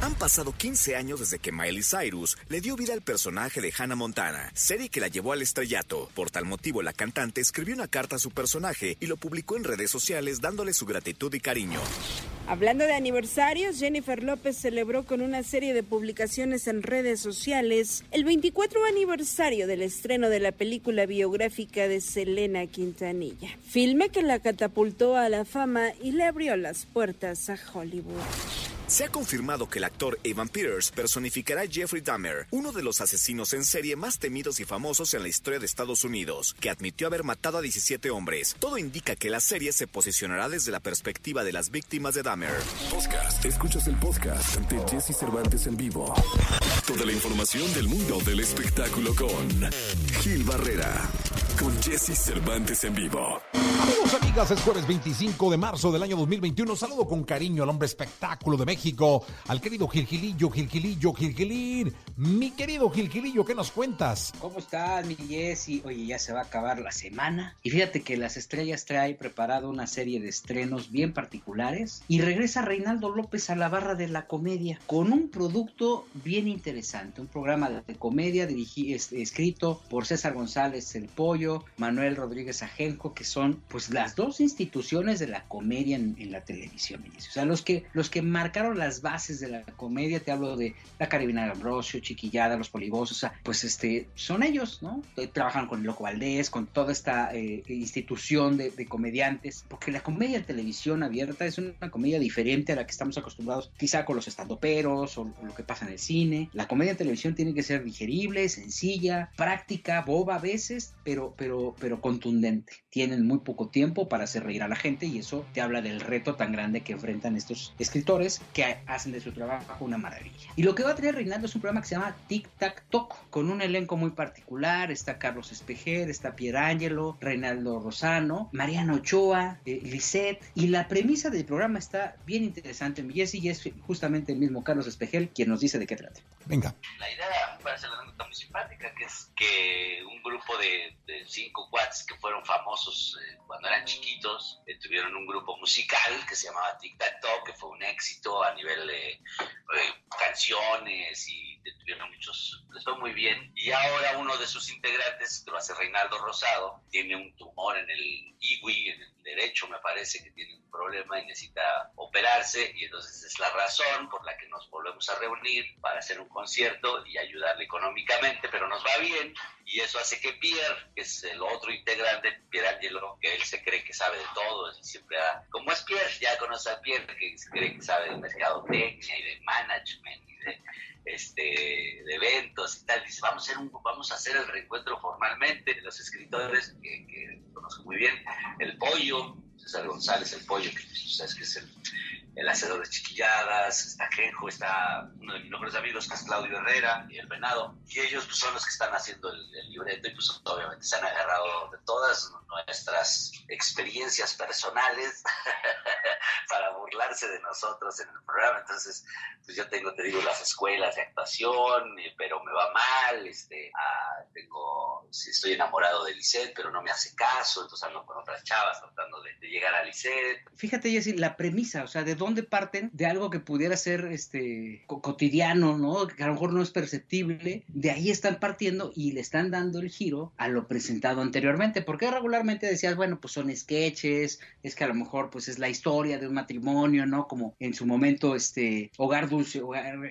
Han pasado 15 años desde que Miley Cyrus le dio vida al personaje de Hannah Montana, serie que la llevó al estrellato. Por tal motivo, la cantante escribió una carta a su personaje y lo publicó en redes sociales dándole su gratitud y cariño. Hablando de aniversarios, Jennifer López celebró con una serie de publicaciones en redes sociales el 24 aniversario del estreno de la película biográfica de Selena Quintanilla, filme que la catapultó a la fama y le abrió las puertas a Hollywood. Se ha confirmado que el actor Evan Peters personificará a Jeffrey Dahmer, uno de los asesinos en serie más temidos y famosos en la historia de Estados Unidos, que admitió haber matado a 17 hombres. Todo indica que la serie se posicionará desde la perspectiva de las víctimas de Dahmer. Podcast. Escuchas el podcast de Jesse Cervantes en vivo. Toda la información del mundo del espectáculo con Gil Barrera. Con Jesse Cervantes en vivo. Amigos, amigas, es jueves 25 de marzo del año 2021. Saludo con cariño al hombre espectáculo de México, al querido Gilgilillo, Gilgilillo, Gilgilín. Mi querido Gilgilillo, ¿qué nos cuentas? ¿Cómo estás, mi Jessy? Oye, ya se va a acabar la semana. Y fíjate que Las Estrellas trae preparado una serie de estrenos bien particulares. Y regresa Reinaldo López a la barra de la comedia con un producto bien interesante. Un programa de comedia dirigido, escrito por César González El Pollo, Manuel Rodríguez Ajenjo, que son pues las dos instituciones de la comedia en, la televisión. O sea, los que, los que marcaron las bases de la comedia, te hablo de la Caribina Ambrosio, Chiquillada, Los Polivosos, o sea, pues este, son ellos, ¿no? Eh, trabajan con Loco Valdés, con toda esta eh, institución de, comediantes, porque la comedia en televisión abierta es una comedia diferente a la que estamos acostumbrados, quizá con los estandoperos o, o lo que pasa en el cine. La comedia en televisión tiene que ser digerible, sencilla, práctica, boba a veces, pero, pero, pero contundente. Tienen muy poco tiempo para hacer reír a la gente y eso te habla del reto tan grande que enfrentan estos escritores que hacen de su trabajo una maravilla. Y lo que va a tener Reinaldo es un programa que se llama Tic Tac Toc, con un elenco muy particular. Está Carlos Espejer, está Pierangelo, Reinaldo Rosano, Mariano Ochoa, eh, Lisette. Y la premisa del programa está bien interesante, mi Jesse, y es justamente el mismo Carlos Espejel quien nos dice de qué trata. Venga. La idea me parece la nota muy simpática, que es que un grupo de, de cinco quads que fueron famosos eh, cuando eran chiquitos, eh, tuvieron un grupo musical que se llamaba Tic Tac Toc, que fue un éxito a nivel de canciones y tuvieron muchos, les fue muy bien. Y ahora uno de sus integrantes, que lo hace Reinaldo Rosado, tiene un tumor en el IWI, en el derecho me parece que tiene un problema y necesita operarse y entonces es la razón por la que nos volvemos a reunir para hacer un concierto y ayudarle económicamente, pero nos va bien y eso hace que Pierre, que es el otro integrante, Pierre Angelo, que él se cree que sabe de todo, y siempre ha, como es Pierre, ya conoce a Pierre, que se cree que sabe de mercadotecnia y de management este, de eventos y tal. Dice, vamos a hacer, el reencuentro formalmente los escritores que, que conozco muy bien. El Pollo, César González, el Pollo, que sabes que es el, el hacedor de chiquilladas, está Genjo, está uno de mis mejores amigos que es Claudio Herrera y el Venado. Y ellos pues, son los que están haciendo el, el libreto y pues obviamente se han agarrado de todas nuestras experiencias personales para burlarse de nosotros en el programa. Entonces, pues yo tengo, te digo, las escuelas de actuación, eh, pero me va mal, este, ah, tengo, estoy enamorado de Lisette, pero no me hace caso, entonces ando con otras chavas tratando de, de llegar a Lisette. Fíjate, Jessy, la premisa, o sea, ¿de dónde parten? De algo que pudiera ser este cotidiano, ¿no? Que a lo mejor no es perceptible, de ahí están partiendo y le están dando el giro a lo presentado anteriormente, porque regularmente decías, bueno, pues son sketches, es que a lo mejor pues es la historia de un matrimonio, ¿no? Como en su momento, este, Hogar Dulce,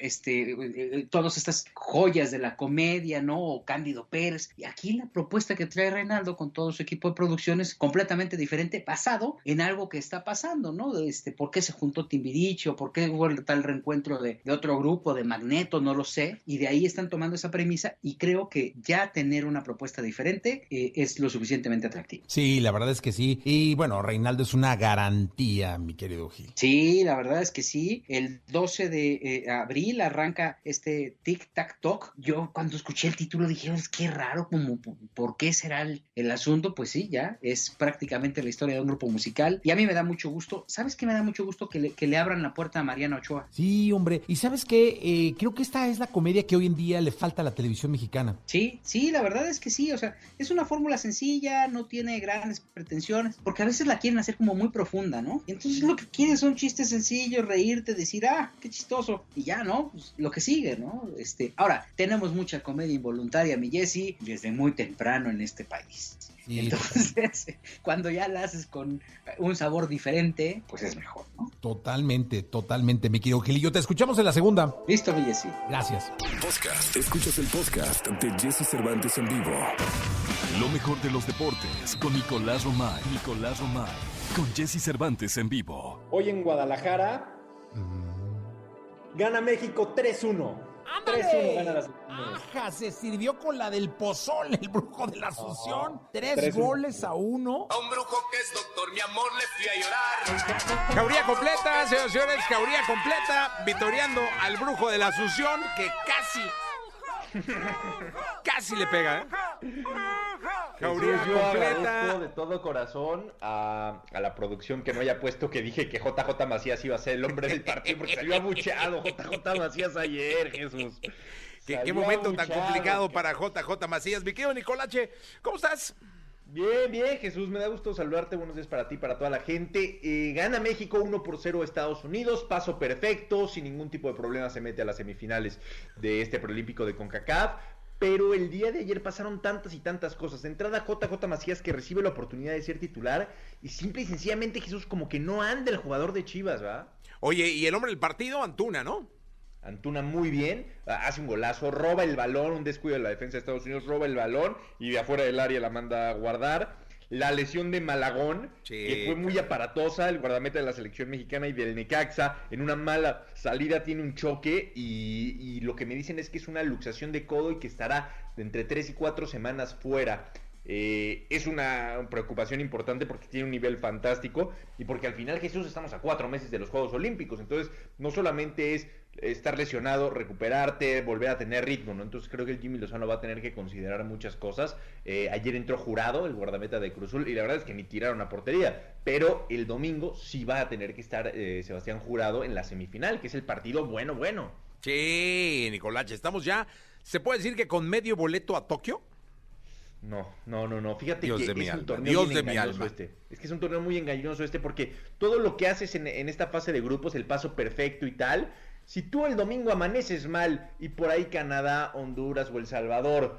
este, eh, todas estas joyas de la comedia, ¿no? O Cándido Pérez. Y aquí la propuesta que trae Reinaldo con todo su equipo de producción es completamente diferente, basado en algo que está pasando, ¿no? Este, ¿Por qué se juntó Timbiriche o por qué hubo tal reencuentro de, de otro grupo, de Magneto, no lo sé. Y de ahí están tomando esa premisa y creo que ya tener una propuesta diferente eh, es lo suficientemente atractivo. Sí, la verdad es que sí. Y bueno, Reinaldo es una garantía, mi querido Gil. Sí, la verdad es que sí. El 12 de eh, abril arranca este Tic Tac Toc. Yo cuando escuché el título dije, es que raro, como, ¿por qué será el, el, asunto? Pues sí, ya es prácticamente la historia de un grupo musical. Y a mí me da mucho gusto. ¿Sabes qué me da mucho gusto? Que el le, que le abran la puerta a Mariana Ochoa. Sí, hombre. Y sabes qué, eh, creo que esta es la comedia que hoy en día le falta a la televisión mexicana. Sí, sí, la verdad es que sí, o sea, es una fórmula sencilla, no tiene grandes pretensiones, porque a veces la quieren hacer como muy profunda, ¿no? Y entonces lo que quieren son chistes sencillos, reírte, decir, ah, qué chistoso, y ya, ¿no? Pues lo que sigue, ¿no? Este, ahora, tenemos mucha comedia involuntaria, mi Jesse, desde muy temprano en este país. Entonces, cuando ya la haces con un sabor diferente, pues es mejor, ¿no? Totalmente, totalmente, mi querido Gilillo. Te escuchamos en la segunda. Listo, mi Jesse. Gracias. Podcast. Escuchas el podcast de Jesse Cervantes en vivo. Lo mejor de los deportes con Nicolás Romay. Nicolás Romay. Con Jesse Cervantes en vivo. Hoy en Guadalajara gana México 3-1. 3-1 gana la Ajá, se sirvió con la del pozol, el brujo de la Asunción. Tres goles a uno. A un brujo que es doctor, mi amor, le fui a llorar. Jauría completa, señores y señores, jauría completa, vitoreando al brujo de la Asunción, que casi, casi le pega, ¿eh? Jauría yo agradezco completa. de todo corazón a, a la producción que no haya puesto que dije que JJ Macías iba a ser el hombre del partido porque salió abucheado JJ Macías ayer, Jesús. ¿Qué, momento tan complicado para JJ Macías. Mi querido Nicolache, ¿cómo estás? Bien, bien, Jesús, me da gusto saludarte. Buenos días para ti, para toda la gente. Eh, gana México 1 por 0 a Estados Unidos, paso perfecto, sin ningún tipo de problema se mete a las semifinales de este preolímpico de CONCACAF. Pero el día de ayer pasaron tantas y tantas cosas. De entrada, JJ Macías que recibe la oportunidad de ser titular y simple y sencillamente Jesús como que no anda el jugador de Chivas, ¿va? Oye, y el hombre del partido, Antuna, ¿no? Antuna muy bien, hace un golazo, roba el balón, un descuido de la defensa de Estados Unidos, roba el balón y de afuera del área la manda a guardar. La lesión de Malagón, Sí, que fue muy aparatosa, el guardameta de la selección mexicana y del Necaxa, en una mala salida tiene un choque y, y lo que me dicen es que es una luxación de codo y que estará de entre 3 y 4 semanas fuera. Eh, es una preocupación importante porque tiene un nivel fantástico y porque al final Jesús estamos a cuatro meses de los Juegos Olímpicos, entonces no solamente es estar lesionado, recuperarte, volver a tener ritmo, ¿no? Entonces creo que el Jimmy Lozano va a tener que considerar muchas cosas. Eh, ayer entró jurado, el guardameta de Cruzul, y la verdad es que ni tiraron a portería, pero el domingo sí va a tener que estar eh, Sebastián Jurado en la semifinal, que es el partido bueno, bueno. Sí, Nicolache, estamos ya, ¿se puede decir que con medio boleto a Tokio? No, no, no, no. Fíjate Dios que de es un torneo Dios bien de engañoso este. Es que es un torneo muy engañoso este porque todo lo que haces en, en esta fase de grupos, el paso perfecto y tal, si tú el domingo amaneces mal y por ahí Canadá, Honduras o El Salvador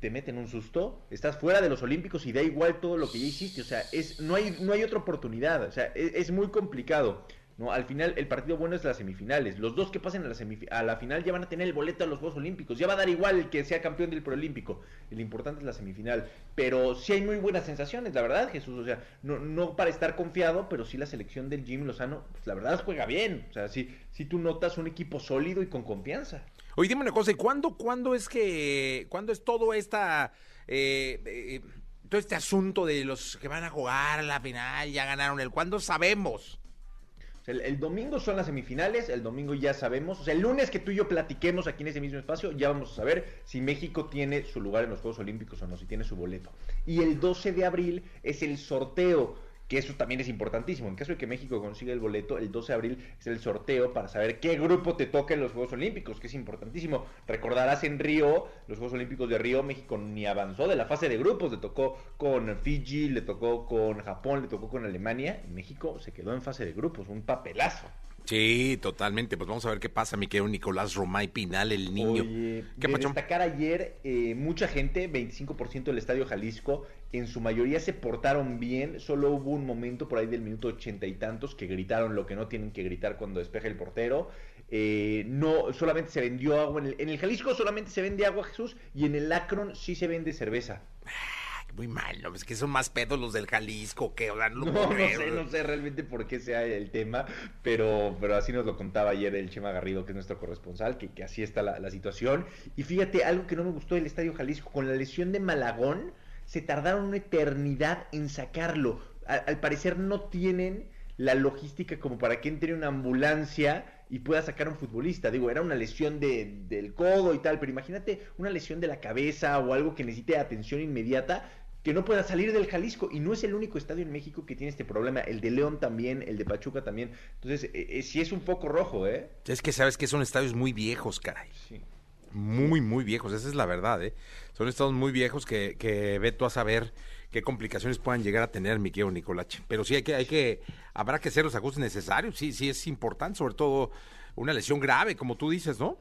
te meten un susto, estás fuera de los Olímpicos y da igual todo lo que ya hiciste. O sea, es, no, hay, no hay otra oportunidad. O sea, es, es muy complicado. ¿No? Al final, el partido bueno es las semifinales. Los dos que pasen a la, a la final ya van a tener el boleto a los Juegos Olímpicos. Ya va a dar igual que sea campeón del Preolímpico. El importante es la semifinal. Pero sí hay muy buenas sensaciones, la verdad, Jesús. O sea, no, para estar confiado, pero sí la selección del Jimmy Lozano, pues la verdad juega bien. O sea, sí, sí tú notas un equipo sólido y con confianza. Oye, dime una cosa, ¿y cuándo, cuándo es que, cuándo es todo esta, eh, eh, todo este asunto de los que van a jugar la final, ya ganaron el, ¿cuándo sabemos? El domingo son las semifinales, el domingo ya sabemos, o sea, el lunes que tú y yo platiquemos aquí en ese mismo espacio, ya vamos a saber si México tiene su lugar en los Juegos Olímpicos o no, si tiene su boleto. Y el 12 de abril es el sorteo, que eso también es importantísimo. En caso de que México consiga el boleto, el 12 de abril es el sorteo para saber qué grupo te toca en los Juegos Olímpicos, que es importantísimo. Recordarás en Río, los Juegos Olímpicos de Río, México ni avanzó de la fase de grupos, le tocó con Fiji, le tocó con Japón, le tocó con Alemania, y México se quedó en fase de grupos, un papelazo. Sí, totalmente, pues vamos a ver qué pasa, mi querido Nicolás Romay Pinal, el niño. Oye, ¿Qué de destacar ayer, eh, mucha gente, 25% del Estadio Jalisco, en su mayoría se portaron bien, solo hubo un momento por ahí del minuto ochenta y tantos que gritaron lo que no tienen que gritar cuando despeja el portero. Eh, no, solamente se vendió agua, en el, en el Jalisco solamente se vende agua, Jesús, y en el Akron sí se vende cerveza. Ay, Muy mal, ¿no? Es que son más pedos los del Jalisco, que, o sea, no, No, sé, no sé realmente por qué sea el tema, pero, pero así nos lo contaba ayer el Chema Garrido, que es nuestro corresponsal, que, que así está la, la situación. Y fíjate, algo que no me gustó del Estadio Jalisco, con la lesión de Malagón, se tardaron una eternidad en sacarlo. Al parecer no tienen la logística como para que entre una ambulancia y pueda sacar a un futbolista. Digo, era una lesión de- del codo y tal, pero imagínate una lesión de la cabeza o algo que necesite atención inmediata. que no pueda salir del Jalisco. Y no es el único estadio en México que tiene este problema. El de León también, el de Pachuca también. Entonces, eh, eh, sí es un poco rojo, ¿eh? Es que sabes que son estadios muy viejos, caray. Sí. Muy, muy viejos, esa es la verdad, ¿eh? Son estados muy viejos que, que ve tú a saber qué complicaciones puedan llegar a tener, mi querido Nicolache. Pero sí hay que, hay que, habrá que hacer los ajustes necesarios, sí, sí es importante, sobre todo una lesión grave, como tú dices, ¿no?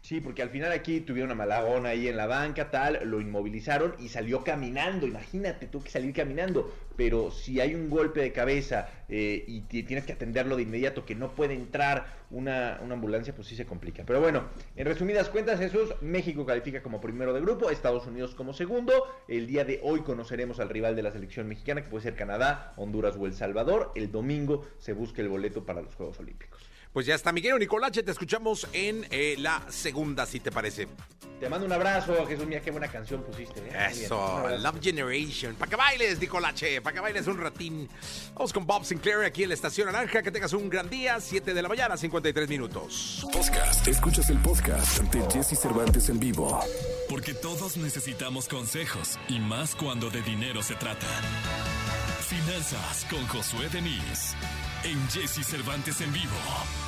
Sí, porque al final aquí tuvieron a Malagón ahí en la banca, tal, lo inmovilizaron y salió caminando. Imagínate, tuvo que salir caminando. Pero si hay un golpe de cabeza eh, y tienes que atenderlo de inmediato, que no puede entrar una, una, ambulancia, pues sí se complica. Pero bueno, en resumidas cuentas, Jesús, México califica como primero de grupo, Estados Unidos como segundo. El día de hoy conoceremos al rival de la selección mexicana, que puede ser Canadá, Honduras o El Salvador. El domingo se busca el boleto para los Juegos Olímpicos. Pues ya está, Miguel Nicolache, te escuchamos en eh, la segunda, si te parece. Te mando un abrazo, Jesús, mira qué buena canción pusiste. ¿eh? Eso, Love Generation. Para que bailes, Nicolache, para que bailes un ratín. Vamos con Bob Sinclair aquí en la Estación Naranja. Que tengas un gran día, 7 de la mañana, 53 minutos. Podcast. Escuchas el podcast de Jesse Cervantes en vivo. Porque todos necesitamos consejos y más cuando de dinero se trata. Finanzas con Josué Denis en Jesse Cervantes en vivo.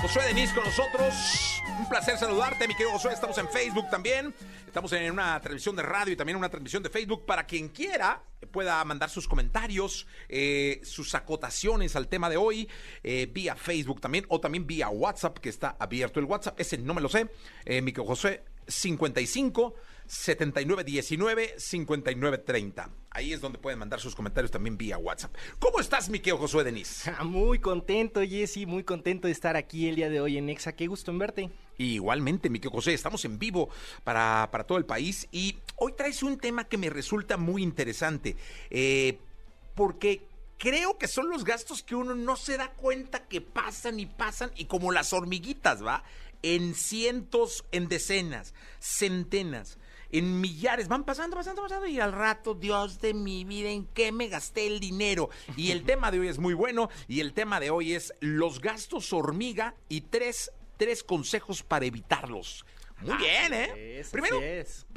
Josué Denis con nosotros. Un placer saludarte, mi querido Josué. Estamos en Facebook también. Estamos en una transmisión de radio y también una transmisión de Facebook para quien quiera pueda mandar sus comentarios, eh, sus acotaciones al tema de hoy, eh, vía Facebook también, o también vía WhatsApp, que está abierto el WhatsApp. Ese no me lo sé. Eh, mi querido Josué, 55 7919 5930. Ahí es donde pueden mandar sus comentarios también vía WhatsApp. ¿Cómo estás, mi querido Josué Denis? Muy contento, Jesse, muy contento de estar aquí el día de hoy en Exa. Qué gusto en verte. igualmente, mi querido José, estamos en vivo para, para, todo el país y hoy traes un tema que me resulta muy interesante. Eh, porque creo que son los gastos que uno no se da cuenta que pasan y pasan y como las hormiguitas, ¿va? En cientos, en decenas, centenas en millares, van pasando, pasando, pasando, y al rato, Dios de mi vida, ¿en qué me gasté el dinero? Y el tema de hoy es muy bueno, y el tema de hoy es los gastos hormiga y tres, tres consejos para evitarlos. Muy bien, ¿eh? Primero,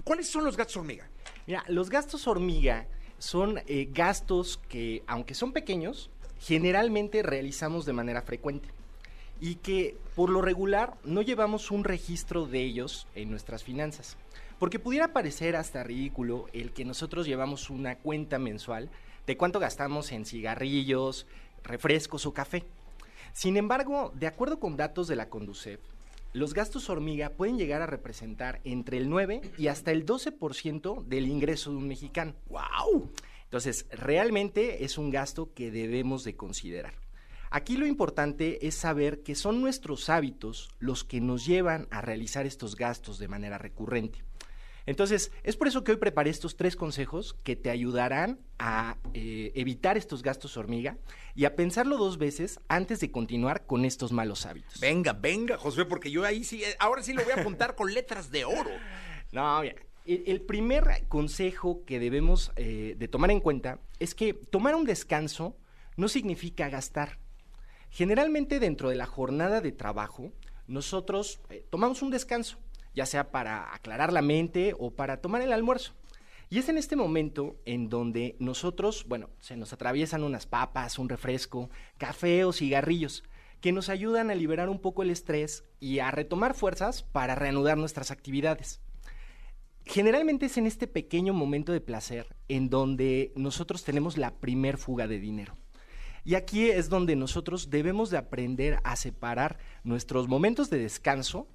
¿cuáles son los gastos hormiga? Mira, los gastos hormiga son eh, gastos que, aunque son pequeños, generalmente realizamos de manera frecuente y que por lo regular no llevamos un registro de ellos en nuestras finanzas. Porque pudiera parecer hasta ridículo el que nosotros llevamos una cuenta mensual de cuánto gastamos en cigarrillos, refrescos o café. Sin embargo, de acuerdo con datos de la Conducef, los gastos hormiga pueden llegar a representar entre el 9 y hasta el 12% del ingreso de un mexicano. ¡Wow! Entonces, realmente es un gasto que debemos de considerar. Aquí lo importante es saber que son nuestros hábitos los que nos llevan a realizar estos gastos de manera recurrente. Entonces, es por eso que hoy preparé estos tres consejos que te ayudarán a eh, evitar estos gastos hormiga y a pensarlo dos veces antes de continuar con estos malos hábitos. Venga, venga, José, porque yo ahí sí, eh, ahora sí lo voy a apuntar con letras de oro. No, mira, el, primer consejo que debemos eh, de tomar en cuenta es que tomar un descanso no significa gastar. Generalmente dentro de la jornada de trabajo, nosotros tomamos un descanso ya sea para aclarar la mente o para tomar el almuerzo. Y es en este momento en donde nosotros, bueno, se nos atraviesan unas papas, un refresco, café o cigarrillos, que nos ayudan a liberar un poco el estrés y a retomar fuerzas para reanudar nuestras actividades. Generalmente es en este pequeño momento de placer en donde nosotros tenemos la primer fuga de dinero. Y aquí es donde nosotros debemos de aprender a separar nuestros momentos de descanso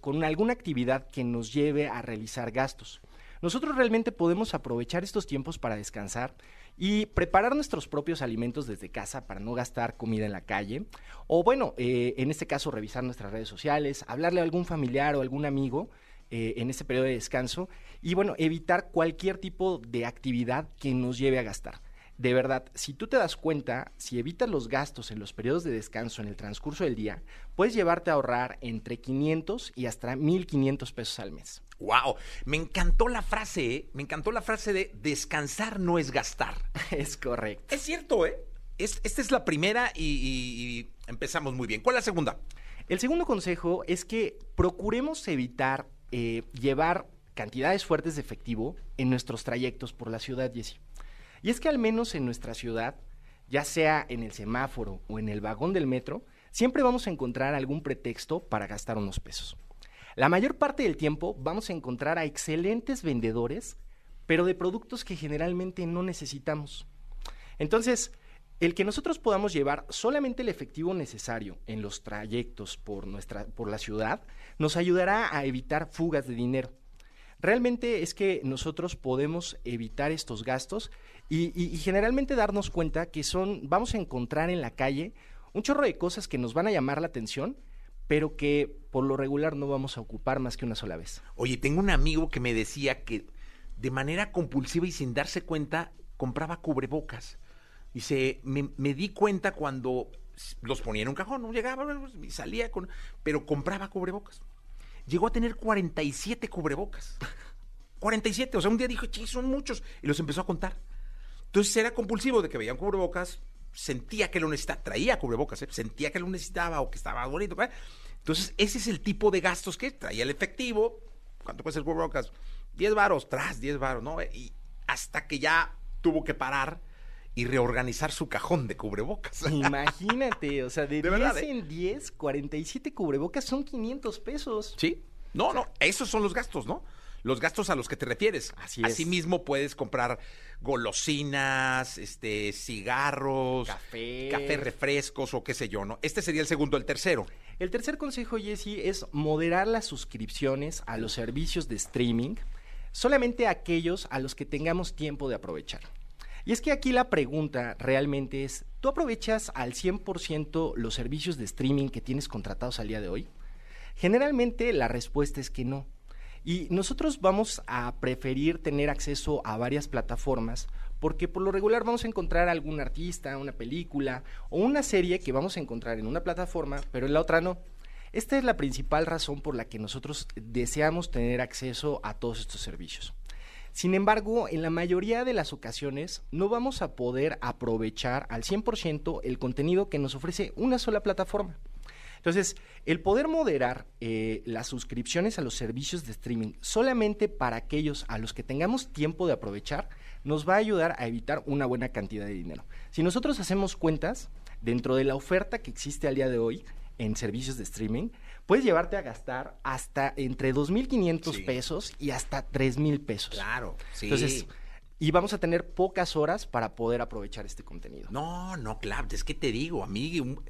con, alguna actividad que nos lleve a realizar gastos. Nosotros realmente podemos aprovechar estos tiempos para descansar y preparar nuestros propios alimentos desde casa para no gastar comida en la calle. O bueno, eh, en este caso revisar nuestras redes sociales, hablarle a algún familiar o algún amigo eh, en este periodo de descanso y bueno, evitar cualquier tipo de actividad que nos lleve a gastar. De verdad, si tú te das cuenta, si evitas los gastos en los periodos de descanso en el transcurso del día, puedes llevarte a ahorrar entre 500 y hasta 1500 pesos al mes. Wow, me encantó la frase, ¿eh? me encantó la frase de descansar no es gastar. Es correcto. Es cierto, ¿eh? Es- esta es la primera y, y- y empezamos muy bien. ¿Cuál es la segunda? El segundo consejo es que procuremos evitar eh, llevar cantidades fuertes de efectivo en nuestros trayectos por la ciudad, Jessy. Y es que al menos en nuestra ciudad, ya sea en el semáforo o en el vagón del metro, siempre vamos a encontrar algún pretexto para gastar unos pesos. La mayor parte del tiempo vamos a encontrar a excelentes vendedores, pero de productos que generalmente no necesitamos. Entonces, el que nosotros podamos llevar solamente el efectivo necesario en los trayectos por, nuestra, por la ciudad nos ayudará a evitar fugas de dinero. Realmente es que nosotros podemos evitar estos gastos y, generalmente darnos cuenta que son, vamos a encontrar en la calle un chorro de cosas que nos van a llamar la atención, pero que por lo regular no vamos a ocupar más que una sola vez. Oye, tengo un amigo que me decía que de manera compulsiva y sin darse cuenta compraba cubrebocas. Dice, me, me di cuenta cuando los ponía en un cajón, no llegaba y salía con... Pero compraba cubrebocas. Llegó a tener 47 cubrebocas. 47, o sea, un día dijo, sí, son muchos. Y los empezó a contar. Entonces era compulsivo de que veía un cubrebocas, sentía que lo necesitaba, traía cubrebocas, ¿eh? sentía que lo necesitaba o que estaba bonito. ¿eh? Entonces, ese es el tipo de gastos que traía el efectivo. ¿Cuánto cuesta el cubrebocas? 10 varos, tras 10 varos, ¿no? Y hasta que ya tuvo que parar y reorganizar su cajón de cubrebocas. Imagínate, o sea, de, De 10 verdad, ¿eh? en 10, 47 cubrebocas son 500 pesos. ¿Sí? No, no, esos son los gastos, ¿no? Los gastos a los que te refieres. Así es. Asimismo puedes comprar golosinas, este, cigarros, Café. café, refrescos o qué sé yo, ¿no? Este sería el segundo, el tercero. El tercer consejo, Jesse, es moderar las suscripciones a los servicios de streaming, solamente aquellos a los que tengamos tiempo de aprovechar. Y es que aquí la pregunta realmente es, ¿tú aprovechas al 100% los servicios de streaming que tienes contratados al día de hoy? Generalmente la respuesta es que no. Y nosotros vamos a preferir tener acceso a varias plataformas porque por lo regular vamos a encontrar algún artista, una película o una serie que vamos a encontrar en una plataforma, pero en la otra no. Esta es la principal razón por la que nosotros deseamos tener acceso a todos estos servicios. Sin embargo, en la mayoría de las ocasiones no vamos a poder aprovechar al 100% el contenido que nos ofrece una sola plataforma. Entonces, el poder moderar eh, las suscripciones a los servicios de streaming solamente para aquellos a los que tengamos tiempo de aprovechar, nos va a ayudar a evitar una buena cantidad de dinero. Si nosotros hacemos cuentas, dentro de la oferta que existe al día de hoy en servicios de streaming, puedes llevarte a gastar hasta entre 2.500 Sí. pesos y hasta 3.000 pesos. Claro, sí. Entonces, y vamos a tener pocas horas para poder aprovechar este contenido. No, no, claro, es que te digo, amigo, un-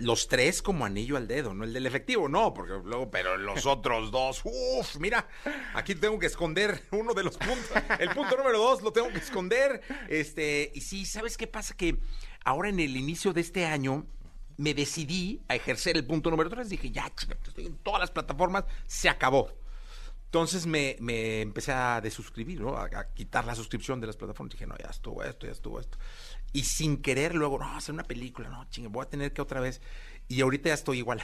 los tres como anillo al dedo, no el del efectivo, no, porque luego, pero los otros dos, uff, mira, aquí tengo que esconder uno de los puntos, el punto número dos lo tengo que esconder, este, y sí, ¿sabes qué pasa? Que ahora en el inicio de este año me decidí a ejercer el punto número tres, dije, ya, chica, estoy en todas las plataformas, se acabó. Entonces me, me empecé a desuscribir, ¿no? A, a quitar la suscripción de las plataformas. Dije, no, ya estuvo esto, ya estuvo esto. Y sin querer luego, no, hacer una película, no, chingue, voy a tener que otra vez. Y ahorita ya estoy igual.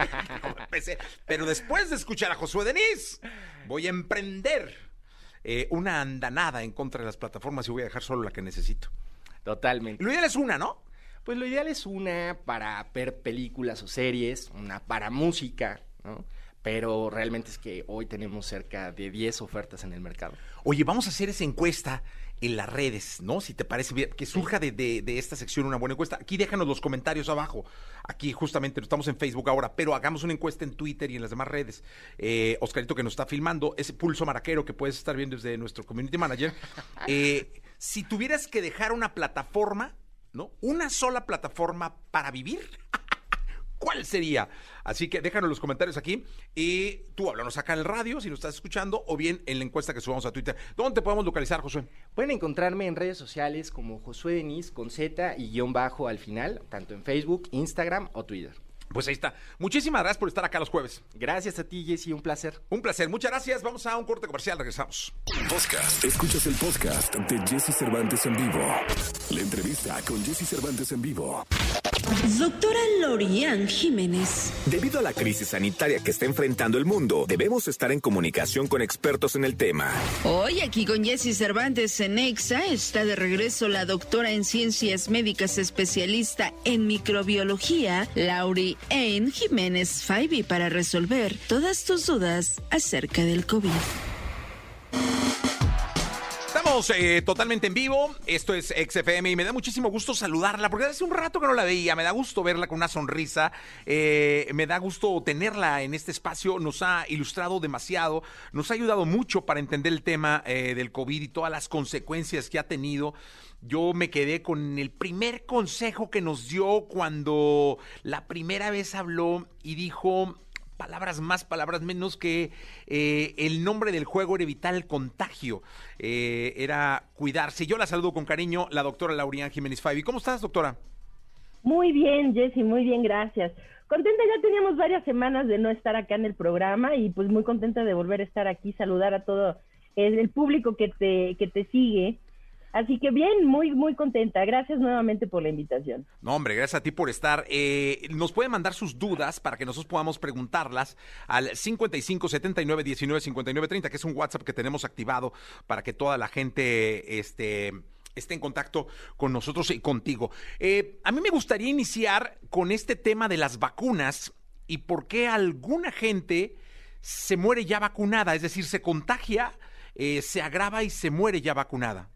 Pero después de escuchar a Josué Denis, voy a emprender eh, una andanada en contra de las plataformas y voy a dejar solo la que necesito. Totalmente. Lo ideal es una, ¿no? Pues lo ideal es una para ver películas o series, una para música, ¿no? Pero realmente es que hoy tenemos cerca de 10 ofertas en el mercado. Oye, vamos a hacer esa encuesta en las redes, ¿no? Si te parece bien, que surja de, de- de esta sección una buena encuesta. Aquí déjanos los comentarios abajo. Aquí justamente estamos en Facebook ahora, pero hagamos una encuesta en Twitter y en las demás redes. Eh, Oscarito que nos está filmando, ese pulso maraquero que puedes estar viendo desde nuestro community manager. Eh, si tuvieras que dejar una plataforma, ¿no? Una sola plataforma para vivir. ¿Cuál sería? Así que déjanos los comentarios aquí y tú háblanos acá en el radio si nos estás escuchando o bien en la encuesta que subamos a Twitter. ¿Dónde te podemos localizar, Josué? Pueden encontrarme en redes sociales como Josué Denis con Z y guion bajo al final, tanto en Facebook, Instagram o Twitter. Pues ahí está. Muchísimas gracias por estar acá los jueves. Gracias a ti, Jesse, un placer. Un placer. Muchas gracias. Vamos a un corte comercial. Regresamos. Podcast. Escuchas el podcast de Jesse Cervantes en vivo. La entrevista con Jesse Cervantes en vivo. Doctora Lorian Jiménez. Debido a la crisis sanitaria que está enfrentando el mundo, debemos estar en comunicación con expertos en el tema. Hoy aquí con Jesse Cervantes en EXA está de regreso la doctora en ciencias médicas especialista en microbiología, Lauri N. Jiménez Faibi, para resolver todas tus dudas acerca del COVID. Eh, totalmente en vivo. Esto es XFM y me da muchísimo gusto saludarla porque hace un rato que no la veía. Me da gusto verla con una sonrisa. Eh, me da gusto tenerla en este espacio. Nos ha ilustrado demasiado. Nos ha ayudado mucho para entender el tema eh, del COVID y todas las consecuencias que ha tenido. Yo me quedé con el primer consejo que nos dio cuando la primera vez habló y dijo palabras más, palabras menos que eh, el nombre del juego era evitar el contagio, eh, era cuidarse. Yo la saludo con cariño, la doctora Laurian Jiménez Faibi. ¿Cómo estás, doctora? Muy bien, Jessy, muy bien, gracias. Contenta, ya teníamos varias semanas de no estar acá en el programa y pues muy contenta de volver a estar aquí, saludar a todo el público que te, que te sigue. Así que bien, muy, muy contenta. Gracias nuevamente por la invitación. No, hombre, gracias a ti por estar. Eh, nos puede mandar sus dudas para que nosotros podamos preguntarlas al 55 79 19 59 30, que es un WhatsApp que tenemos activado para que toda la gente este, esté en contacto con nosotros y contigo. Eh, a mí me gustaría iniciar con este tema de las vacunas y por qué alguna gente se muere ya vacunada, es decir, se contagia, eh, se agrava y se muere ya vacunada.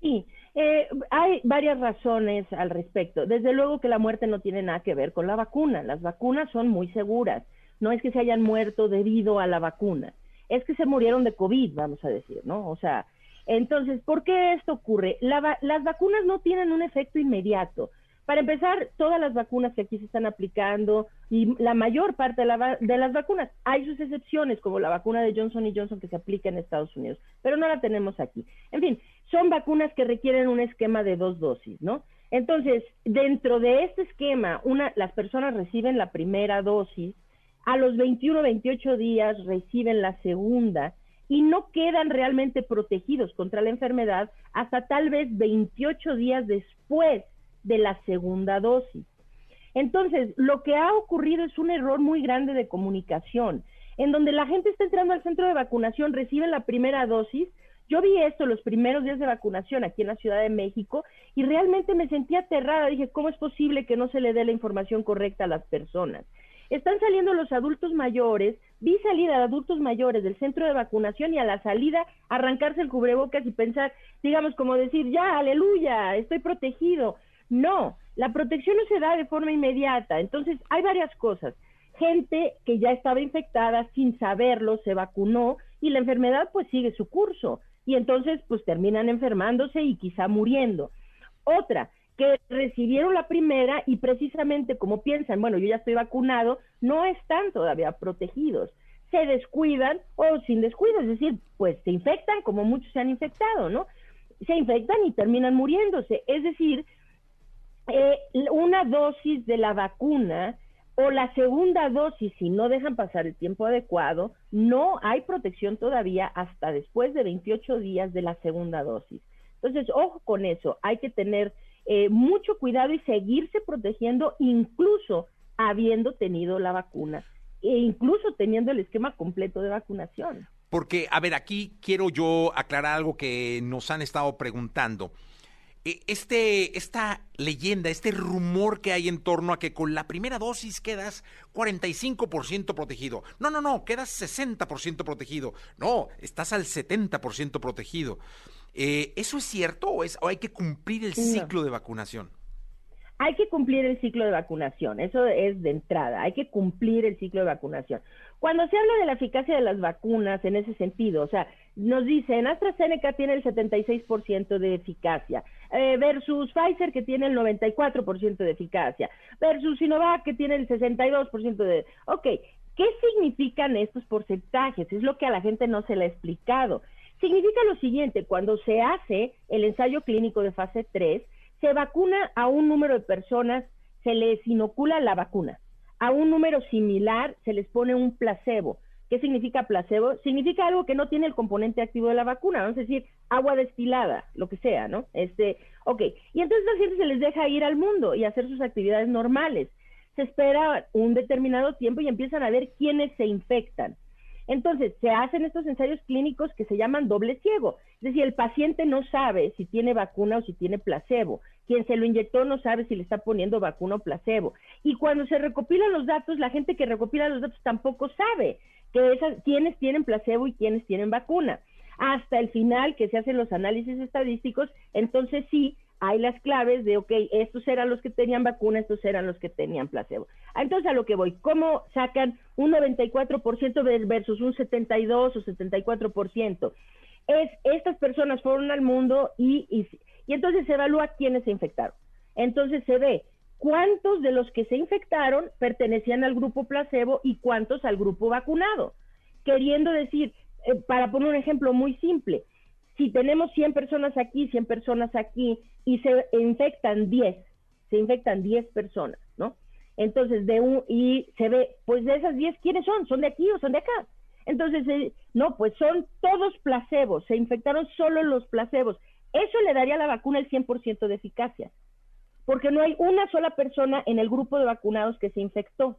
Sí, eh, hay varias razones al respecto. Desde luego que la muerte no tiene nada que ver con la vacuna. Las vacunas son muy seguras. No es que se hayan muerto debido a la vacuna. Es que se murieron de COVID, vamos a decir, ¿no? O sea, entonces, ¿por qué esto ocurre? La, las vacunas no tienen un efecto inmediato. Para empezar, todas las vacunas que aquí se están aplicando y la mayor parte de, la, de, las vacunas, hay sus excepciones, como la vacuna de Johnson y Johnson que se aplica en Estados Unidos, pero no la tenemos aquí. En fin, son vacunas que requieren un esquema de dos dosis, ¿no? Entonces, dentro de este esquema, una, las personas reciben la primera dosis, a los 21 28 días reciben la segunda y no quedan realmente protegidos contra la enfermedad hasta tal vez 28 días después de la segunda dosis. Entonces, lo que ha ocurrido es un error muy grande de comunicación, en donde la gente está entrando al centro de vacunación, reciben la primera dosis. Yo vi esto los primeros días de vacunación aquí en la Ciudad de México y realmente me sentí aterrada. Dije, ¿cómo es posible que no se le dé la información correcta a las personas? Están saliendo los adultos mayores, vi salir a adultos mayores del centro de vacunación y a la salida arrancarse el cubrebocas y pensar, digamos, como decir, ya, aleluya, estoy protegido. No, la protección no se da de forma inmediata. Entonces, hay varias cosas. Gente que ya estaba infectada sin saberlo, se vacunó y la enfermedad pues sigue su curso. Y entonces pues terminan enfermándose y quizá muriendo. Otra, que recibieron la primera y precisamente como piensan, bueno, yo ya estoy vacunado, no están todavía protegidos. Se descuidan o sin descuido, es decir, pues se infectan como muchos se han infectado, ¿no? Se infectan y terminan muriéndose. Es decir, eh, una dosis de la vacuna o la segunda dosis, si no dejan pasar el tiempo adecuado, no hay protección todavía hasta después de 28 días de la segunda dosis. Entonces, ojo con eso, hay que tener eh, mucho cuidado y seguirse protegiendo incluso habiendo tenido la vacuna e incluso teniendo el esquema completo de vacunación. Porque, a ver, aquí quiero yo aclarar algo que nos han estado preguntando. E, este, esta leyenda, este rumor que hay en torno a que con la primera dosis quedas 45% protegido. No, no, no, quedas 60% protegido. No, estás al 70% protegido. Eh, ¿Eso es cierto o, es, o hay que cumplir el ciclo de vacunación? Hay que cumplir el ciclo de vacunación, eso es de entrada, hay que cumplir el ciclo de vacunación. Cuando se habla de la eficacia de las vacunas en ese sentido, o sea, nos dicen AstraZeneca tiene el 76% de eficacia, eh, versus Pfizer que tiene el 94% de eficacia, versus Sinovac que tiene el 62% de... Ok, ¿qué significan estos porcentajes? Es lo que a la gente no se le ha explicado. Significa lo siguiente, cuando se hace el ensayo clínico de fase 3, se vacuna a un número de personas se les inocula la vacuna. A un número similar se les pone un placebo. ¿Qué significa placebo? Significa algo que no tiene el componente activo de la vacuna, vamos a decir, agua destilada, lo que sea, ¿no? Este, ok. Y entonces la gente se les deja ir al mundo y hacer sus actividades normales. Se espera un determinado tiempo y empiezan a ver quiénes se infectan. Entonces, se hacen estos ensayos clínicos que se llaman doble ciego. Es decir, el paciente no sabe si tiene vacuna o si tiene placebo. Quien se lo inyectó no sabe si le está poniendo vacuna o placebo. Y cuando se recopilan los datos, la gente que recopila los datos tampoco sabe que esas, quiénes tienen placebo y quiénes tienen vacuna. Hasta el final que se hacen los análisis estadísticos, entonces sí hay las claves de, ok, estos eran los que tenían vacuna, estos eran los que tenían placebo. Entonces a lo que voy, ¿cómo sacan un 94% versus un 72 o 74%? Es, estas personas fueron al mundo y, y, y entonces se evalúa quiénes se infectaron. Entonces se ve cuántos de los que se infectaron pertenecían al grupo placebo y cuántos al grupo vacunado. Queriendo decir, eh, para poner un ejemplo muy simple, si tenemos 100 personas aquí, 100 personas aquí y se infectan 10, se infectan 10 personas, ¿no? Entonces, de un, y se ve, pues de esas 10, ¿quiénes son? ¿Son de aquí o son de acá? Entonces, eh, no, pues son todos placebos, se infectaron solo los placebos. Eso le daría a la vacuna el 100% de eficacia, porque no hay una sola persona en el grupo de vacunados que se infectó.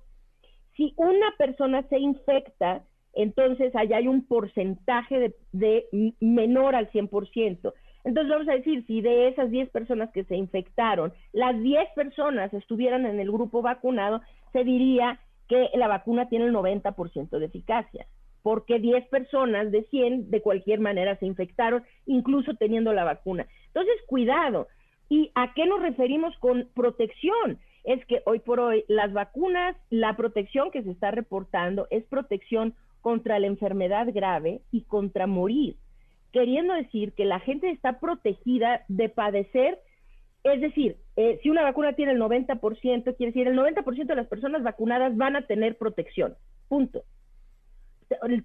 Si una persona se infecta, entonces allá hay un porcentaje de, menor al 100%. Entonces vamos a decir, si de esas 10 personas que se infectaron, las 10 personas estuvieran en el grupo vacunado, se diría que la vacuna tiene el 90% de eficacia, porque 10 personas de 100 de cualquier manera se infectaron, incluso teniendo la vacuna. Entonces, cuidado. ¿Y a qué nos referimos con protección? Es que hoy por hoy las vacunas, la protección que se está reportando es protección contra la enfermedad grave y contra morir, queriendo decir que la gente está protegida de padecer, es decir, eh, si una vacuna tiene el 90%, quiere decir el 90% de las personas vacunadas van a tener protección, punto.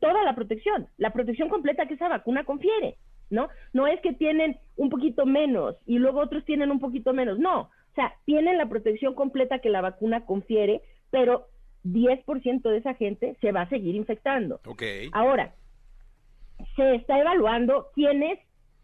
Toda la protección, la protección completa que esa vacuna confiere, ¿no? No es que tienen un poquito menos y luego otros tienen un poquito menos, no, o sea, tienen la protección completa que la vacuna confiere, pero 10% de esa gente se va a seguir infectando. Ahora, se está evaluando quienes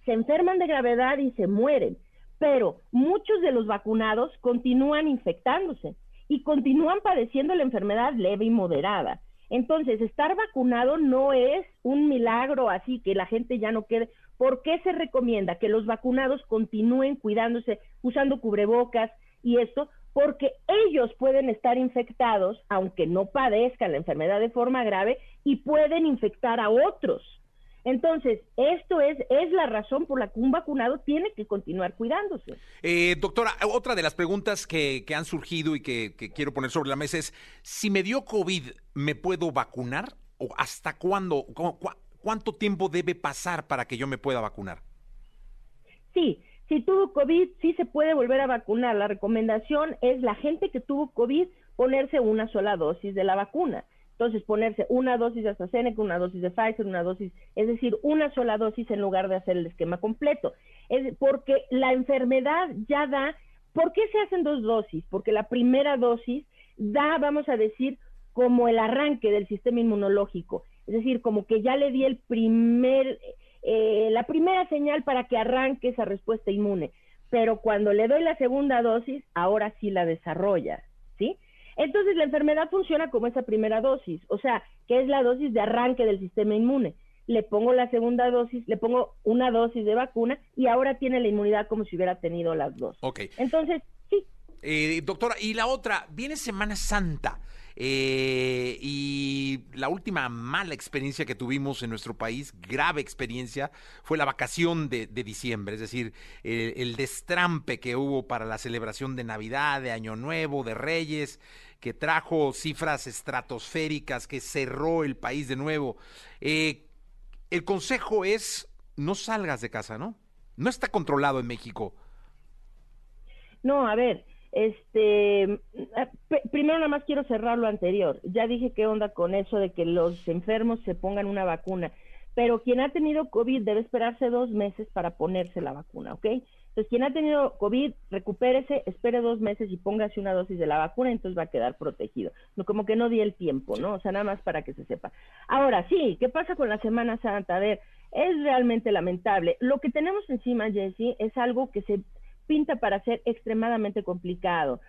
se enferman de gravedad y se mueren, pero muchos de los vacunados continúan infectándose y continúan padeciendo la enfermedad leve y moderada. Entonces, estar vacunado no es un milagro así que la gente ya no quede. ¿Por qué se recomienda que los vacunados continúen cuidándose, usando cubrebocas y esto? porque ellos pueden estar infectados, aunque no padezcan la enfermedad de forma grave, y pueden infectar a otros. Entonces, esto es, es la razón por la que un vacunado tiene que continuar cuidándose. Eh, doctora, otra de las preguntas que, han surgido y que, quiero poner sobre la mesa es, si me dio COVID, ¿me puedo vacunar? ¿O hasta cuándo? ¿Cuánto tiempo debe pasar para que yo me pueda vacunar? Sí, si tuvo COVID, sí se puede volver a vacunar. La recomendación es la gente que tuvo COVID ponerse una sola dosis de la vacuna. Entonces, ponerse una dosis de AstraZeneca, una dosis de Pfizer, una dosis, es decir, una sola dosis en lugar de hacer el esquema completo. Es porque la enfermedad ya da, ¿por qué se hacen dos dosis? Porque la primera dosis da, vamos a decir, como el arranque del sistema inmunológico. Es decir, como que ya le di el primer, eh, la primera señal para que arranque esa respuesta inmune. Pero cuando le doy la segunda dosis, ahora sí la desarrolla, ¿sí? Entonces la enfermedad funciona como esa primera dosis, o sea, que es la dosis de arranque del sistema inmune. Le pongo la segunda dosis, le pongo una dosis de vacuna y ahora tiene la inmunidad como si hubiera tenido las dos. Ok. Entonces, sí. Eh, doctora, y la otra, viene Semana Santa. Eh, y la última mala experiencia que tuvimos en nuestro país, grave experiencia, fue la vacación de, diciembre, es decir, el, destrampe que hubo para la celebración de Navidad, de Año Nuevo, de Reyes, que trajo cifras estratosféricas, que cerró el país de nuevo. Eh, el consejo es, no salgas de casa, ¿no? No está controlado en México. No, a ver, este, primero nada más quiero cerrar lo anterior. Ya dije qué onda con eso de que los enfermos se pongan una vacuna, pero quien ha tenido COVID debe esperarse dos meses para ponerse la vacuna, ¿ok? Entonces, quien ha tenido COVID, recupérese, espere dos meses y póngase una dosis de la vacuna, entonces va a quedar protegido. No, como que no di el tiempo, ¿no? O sea, nada más para que se sepa. Ahora, sí, ¿qué pasa con la Semana Santa? A ver, es realmente lamentable. Lo que tenemos encima, Jesse, es algo que se pinta para ser extremadamente complicado.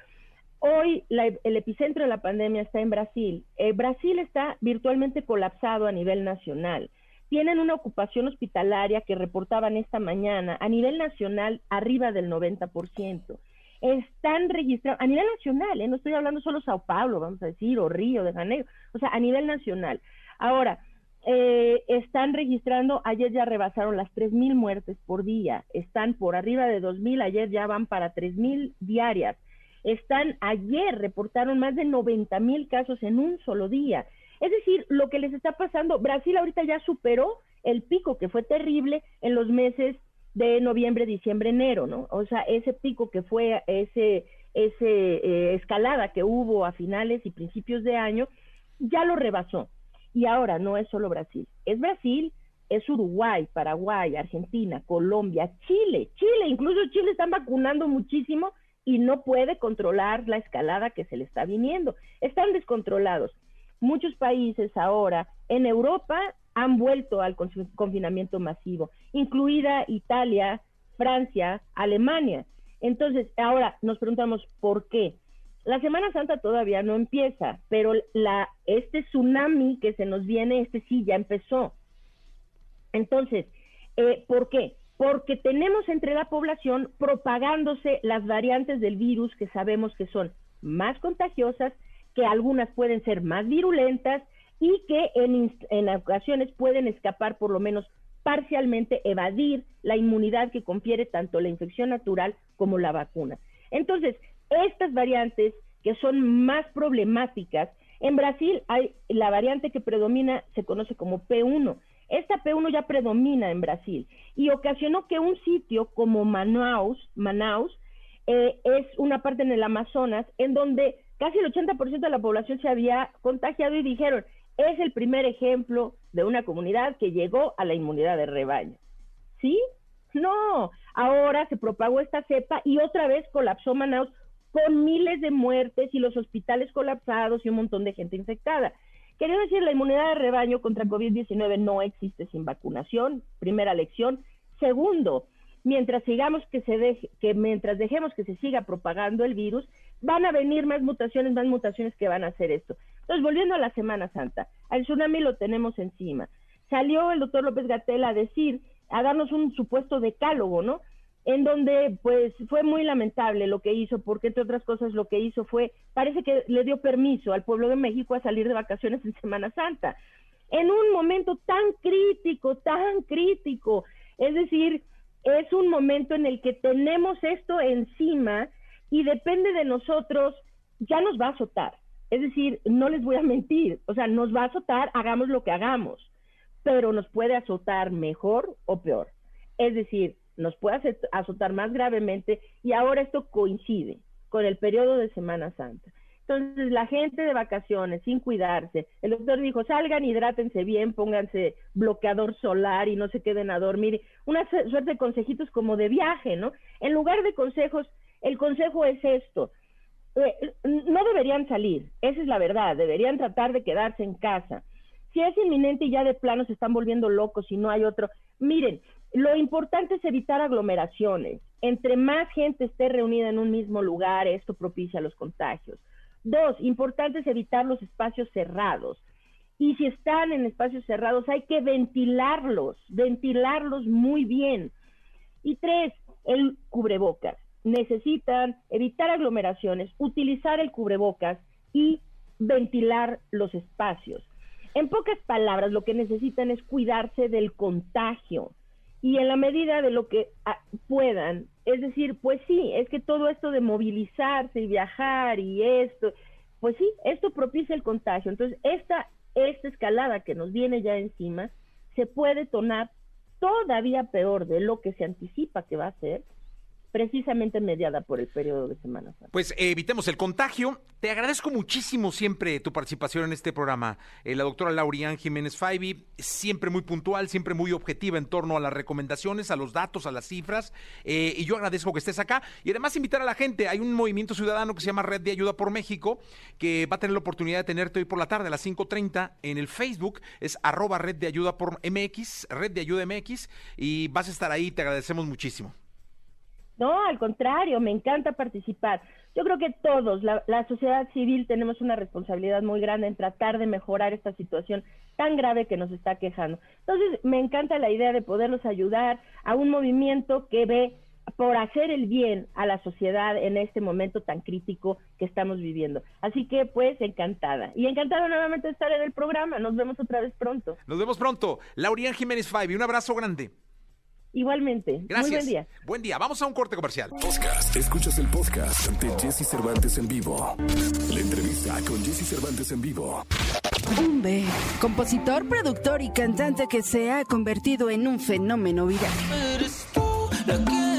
Hoy el epicentro de la pandemia está en Brasil. Eh, Brasil está virtualmente colapsado a nivel nacional. Tienen una ocupación hospitalaria que reportaban esta mañana a nivel nacional arriba del 90%. Están registrados, a nivel nacional, ¿eh? no estoy hablando solo Sao Paulo, vamos a decir, o Río de Janeiro, o sea, a nivel nacional. Ahora, eh, están registrando, ayer ya rebasaron las 3.000 muertes por día, están por arriba de 2.000, ayer ya van para 3.000 diarias están ayer, reportaron más de 90 mil casos en un solo día. Es decir, lo que les está pasando, Brasil ahorita ya superó el pico que fue terrible en los meses de noviembre, diciembre, enero, ¿no? O sea, ese pico que fue ese, ese eh, escalada que hubo a finales y principios de año, ya lo rebasó. Y ahora no es solo Brasil, es Brasil, es Uruguay, Paraguay, Argentina, Colombia, Chile, Chile, incluso Chile están vacunando muchísimo y no puede controlar la escalada que se le está viniendo. Están descontrolados. Muchos países ahora en Europa han vuelto al confinamiento masivo, incluida Italia, Francia, Alemania. Entonces, ahora nos preguntamos por qué. La Semana Santa todavía no empieza, pero la, este tsunami que se nos viene, este sí ya empezó. Entonces, eh, ¿por qué? porque tenemos entre la población propagándose las variantes del virus que sabemos que son más contagiosas, que algunas pueden ser más virulentas y que en, ocasiones pueden escapar por lo menos parcialmente, evadir la inmunidad que confiere tanto la infección natural como la vacuna. Entonces, estas variantes que son más problemáticas, en Brasil hay la variante que predomina, se conoce como P1, esta P1 ya predomina en Brasil y ocasionó que un sitio como Manaus, Manaus eh, es una parte en el Amazonas en donde casi el 80% de la población se había contagiado y dijeron, es el primer ejemplo de una comunidad que llegó a la inmunidad de rebaño. ¿Sí? No, ahora se propagó esta cepa y otra vez colapsó Manaus con miles de muertes y los hospitales colapsados y un montón de gente infectada. Quería decir, la inmunidad de rebaño contra COVID-19 no existe sin vacunación, primera lección. Segundo, mientras sigamos que se deje, que mientras dejemos que se siga propagando el virus, van a venir más mutaciones, más mutaciones que van a hacer esto. Entonces, volviendo a la Semana Santa, al tsunami lo tenemos encima. Salió el doctor López Gatel a decir, a darnos un supuesto decálogo, ¿no? En donde pues fue muy lamentable lo que hizo, porque entre otras cosas lo que hizo fue, parece que le dio permiso al pueblo de México a salir de vacaciones en Semana Santa, en un momento tan crítico, tan crítico, es decir, es un momento en el que tenemos esto encima y depende de nosotros, ya nos va a azotar, es decir, no les voy a mentir, o sea, nos va a azotar, hagamos lo que hagamos, pero nos puede azotar mejor o peor. Es decir, nos puede azotar más gravemente y ahora esto coincide con el periodo de Semana Santa. Entonces, la gente de vacaciones, sin cuidarse, el doctor dijo, salgan, hidrátense bien, pónganse bloqueador solar y no se queden a dormir. Una suerte de consejitos como de viaje, ¿no? En lugar de consejos, el consejo es esto. Eh, no deberían salir, esa es la verdad, deberían tratar de quedarse en casa. Si es inminente y ya de plano se están volviendo locos y no hay otro, miren, lo importante es evitar aglomeraciones. Entre más gente esté reunida en un mismo lugar, esto propicia los contagios. Dos, importante es evitar los espacios cerrados. Y si están en espacios cerrados, hay que ventilarlos, ventilarlos muy bien. Y tres, el cubrebocas. Necesitan evitar aglomeraciones, utilizar el cubrebocas y ventilar los espacios. En pocas palabras, lo que necesitan es cuidarse del contagio y en la medida de lo que ah, puedan, es decir, pues sí, es que todo esto de movilizarse y viajar y esto, pues sí, esto propicia el contagio. Entonces, esta, esta escalada que nos viene ya encima se puede tornar todavía peor de lo que se anticipa que va a ser precisamente mediada por el periodo de Semana Santa. Pues eh, evitemos el contagio. Te agradezco muchísimo siempre tu participación en este programa. Eh, la doctora Laurián Jiménez Faibi, siempre muy puntual, siempre muy objetiva en torno a las recomendaciones, a los datos, a las cifras. eh, y yo agradezco que estés acá. Y además invitar a la gente. Hay un movimiento ciudadano que se llama Red de Ayuda por México, que va a tener la oportunidad de tenerte hoy por la tarde a las 5.30 en el Facebook. Es arroba Red de Ayuda por MX, Red de Ayuda MX. Y vas a estar ahí. Te agradecemos muchísimo. No, al contrario, me encanta participar. Yo creo que todos, la, la, sociedad civil, tenemos una responsabilidad muy grande en tratar de mejorar esta situación tan grave que nos está quejando. Entonces, me encanta la idea de poderlos ayudar a un movimiento que ve por hacer el bien a la sociedad en este momento tan crítico que estamos viviendo. Así que, pues, encantada. Y encantada nuevamente de estar en el programa. Nos vemos otra vez pronto. Nos vemos pronto. Laurián Jiménez Faibi, un abrazo grande. Igualmente. Gracias. Muy buen día. Buen día. Vamos a un corte comercial. Podcast. Escuchas el podcast de Jesse Cervantes en vivo. La entrevista con Jesse Cervantes en vivo. Umbe, compositor, productor y cantante que se ha convertido en un fenómeno viral. Eres tú la que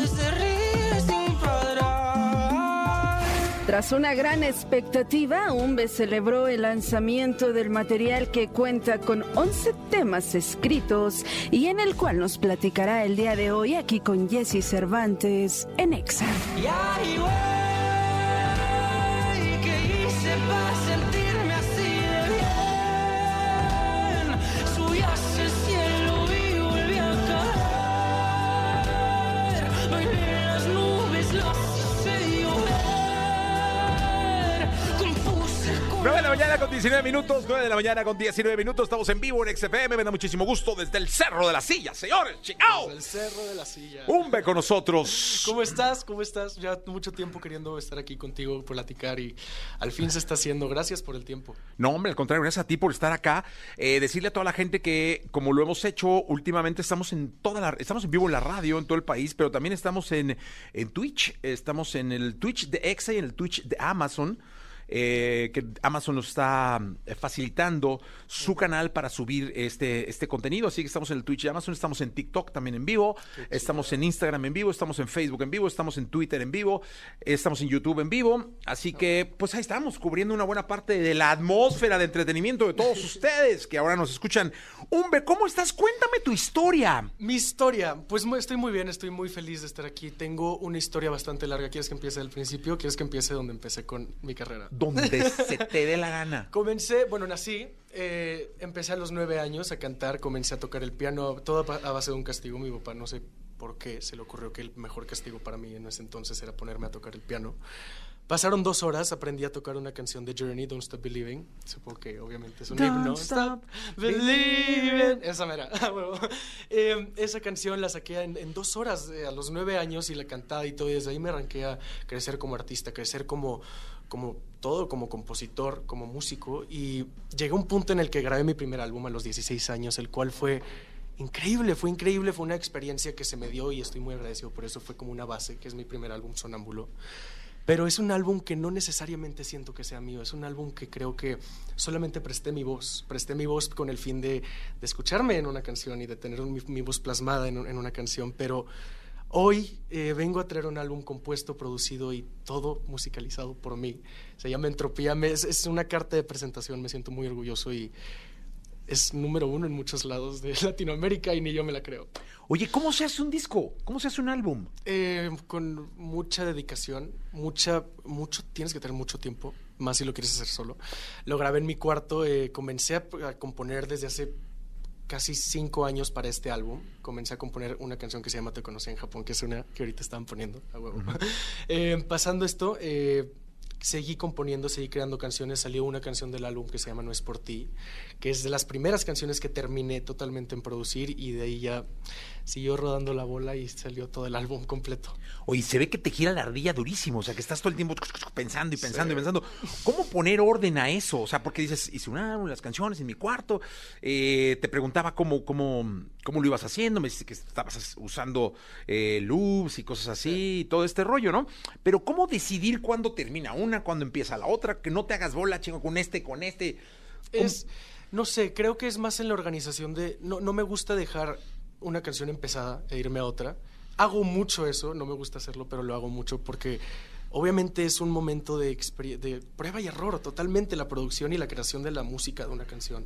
Tras una gran expectativa, Umbe celebró el lanzamiento del material que cuenta con 11 temas escritos y en el cual nos platicará el día de hoy aquí con Jesse Cervantes en Exa. 19 minutos, 9 de la mañana con 19 minutos, estamos en vivo en XFM, me da muchísimo gusto desde el Cerro de la Silla, señores, chingao. El cerro de la silla. Umbe con nosotros. ¿Cómo estás? ¿Cómo estás? Ya mucho tiempo queriendo estar aquí contigo, platicar y al fin se está haciendo. Gracias por el tiempo. No, hombre, al contrario, gracias a ti por estar acá. Eh, decirle a toda la gente que, como lo hemos hecho últimamente, estamos en toda la, estamos en vivo en la radio en todo el país, pero también estamos en, en Twitch. Estamos en el Twitch de Exa y en el Twitch de Amazon. Eh, que Amazon nos está eh, facilitando su canal para subir este, este contenido. Así que estamos en el Twitch de Amazon, estamos en TikTok también en vivo, estamos en Instagram en vivo, estamos en Facebook en vivo, estamos en Twitter en vivo, estamos en YouTube en vivo. Así que, pues ahí estamos, cubriendo una buena parte de la atmósfera de entretenimiento de todos ustedes que ahora nos escuchan. Umbe, ¿cómo estás? Cuéntame tu historia. Mi historia, pues estoy muy bien, estoy muy feliz de estar aquí. Tengo una historia bastante larga. ¿Quieres que empiece del principio? ¿Quieres que empiece donde empecé con mi carrera? Donde se te dé la gana. Comencé, bueno, nací, eh, empecé a los nueve años a cantar, comencé a tocar el piano, todo a base de un castigo. Mi papá, no sé por qué, se le ocurrió que el mejor castigo para mí en ese entonces era ponerme a tocar el piano. Pasaron dos horas, aprendí a tocar una canción de Journey, Don't Stop Believing. Supongo que obviamente es un Don't himno. stop Believing. Esa mera. Eh, esa canción la saqué en, en dos horas, eh, a los nueve años, y la cantaba y todo. Y desde ahí me arranqué a crecer como artista, crecer como, como todo, como compositor, como músico. Y llegué a un punto en el que grabé mi primer álbum a los 16 años, el cual fue increíble, fue increíble, fue una experiencia que se me dio y estoy muy agradecido por eso. Fue como una base, que es mi primer álbum, Sonámbulo. Pero es un álbum que no necesariamente siento que sea mío, es un álbum que creo que solamente presté mi voz, presté mi voz con el fin de, de escucharme en una canción y de tener mi, voz plasmada en, en una canción, pero hoy eh, vengo a traer un álbum compuesto, producido y todo musicalizado por mí. Se llama Entropía, me- es, es una carta de presentación, me siento muy orgulloso y es número uno en muchos lados de Latinoamérica y ni yo me la creo. Oye, ¿cómo se hace un disco? ¿Cómo se hace un álbum? Eh, con mucha dedicación, mucha, mucho, tienes que tener mucho tiempo, más si lo quieres hacer solo. Lo grabé en mi cuarto, eh, comencé a, a componer desde hace casi cinco años para este álbum. Comencé a componer una canción que se llama Te conocí en Japón, que es una que ahorita estaban poniendo a huevo. Eh, pasando esto, eh, seguí componiendo, seguí creando canciones. Salió una canción del álbum que se llama No es por ti, que es de las primeras canciones que terminé totalmente en producir y de ahí ya siguió rodando la bola y salió todo el álbum completo. Oye, se ve que te gira la ardilla durísimo, o sea, que estás todo el tiempo pensando y pensando y pensando. ¿Cómo poner orden a eso? O sea, porque dices, hice un álbum, las canciones en mi cuarto, eh, te preguntaba cómo, cómo, cómo lo ibas haciendo, me dijiste que estabas usando eh, loops y cosas así, y todo este rollo, ¿no? Pero ¿cómo decidir cuándo termina una, cuándo empieza la otra? Que no te hagas bola, chingo, con este, con este. ¿Cómo? Es, no sé, creo que es más en la organización de... No, no me gusta dejar una canción empezada e irme a otra. hago mucho eso, no me gusta hacerlo, pero lo hago mucho porque obviamente es un momento de, prueba y error, totalmente la producción y la creación de la música de una canción.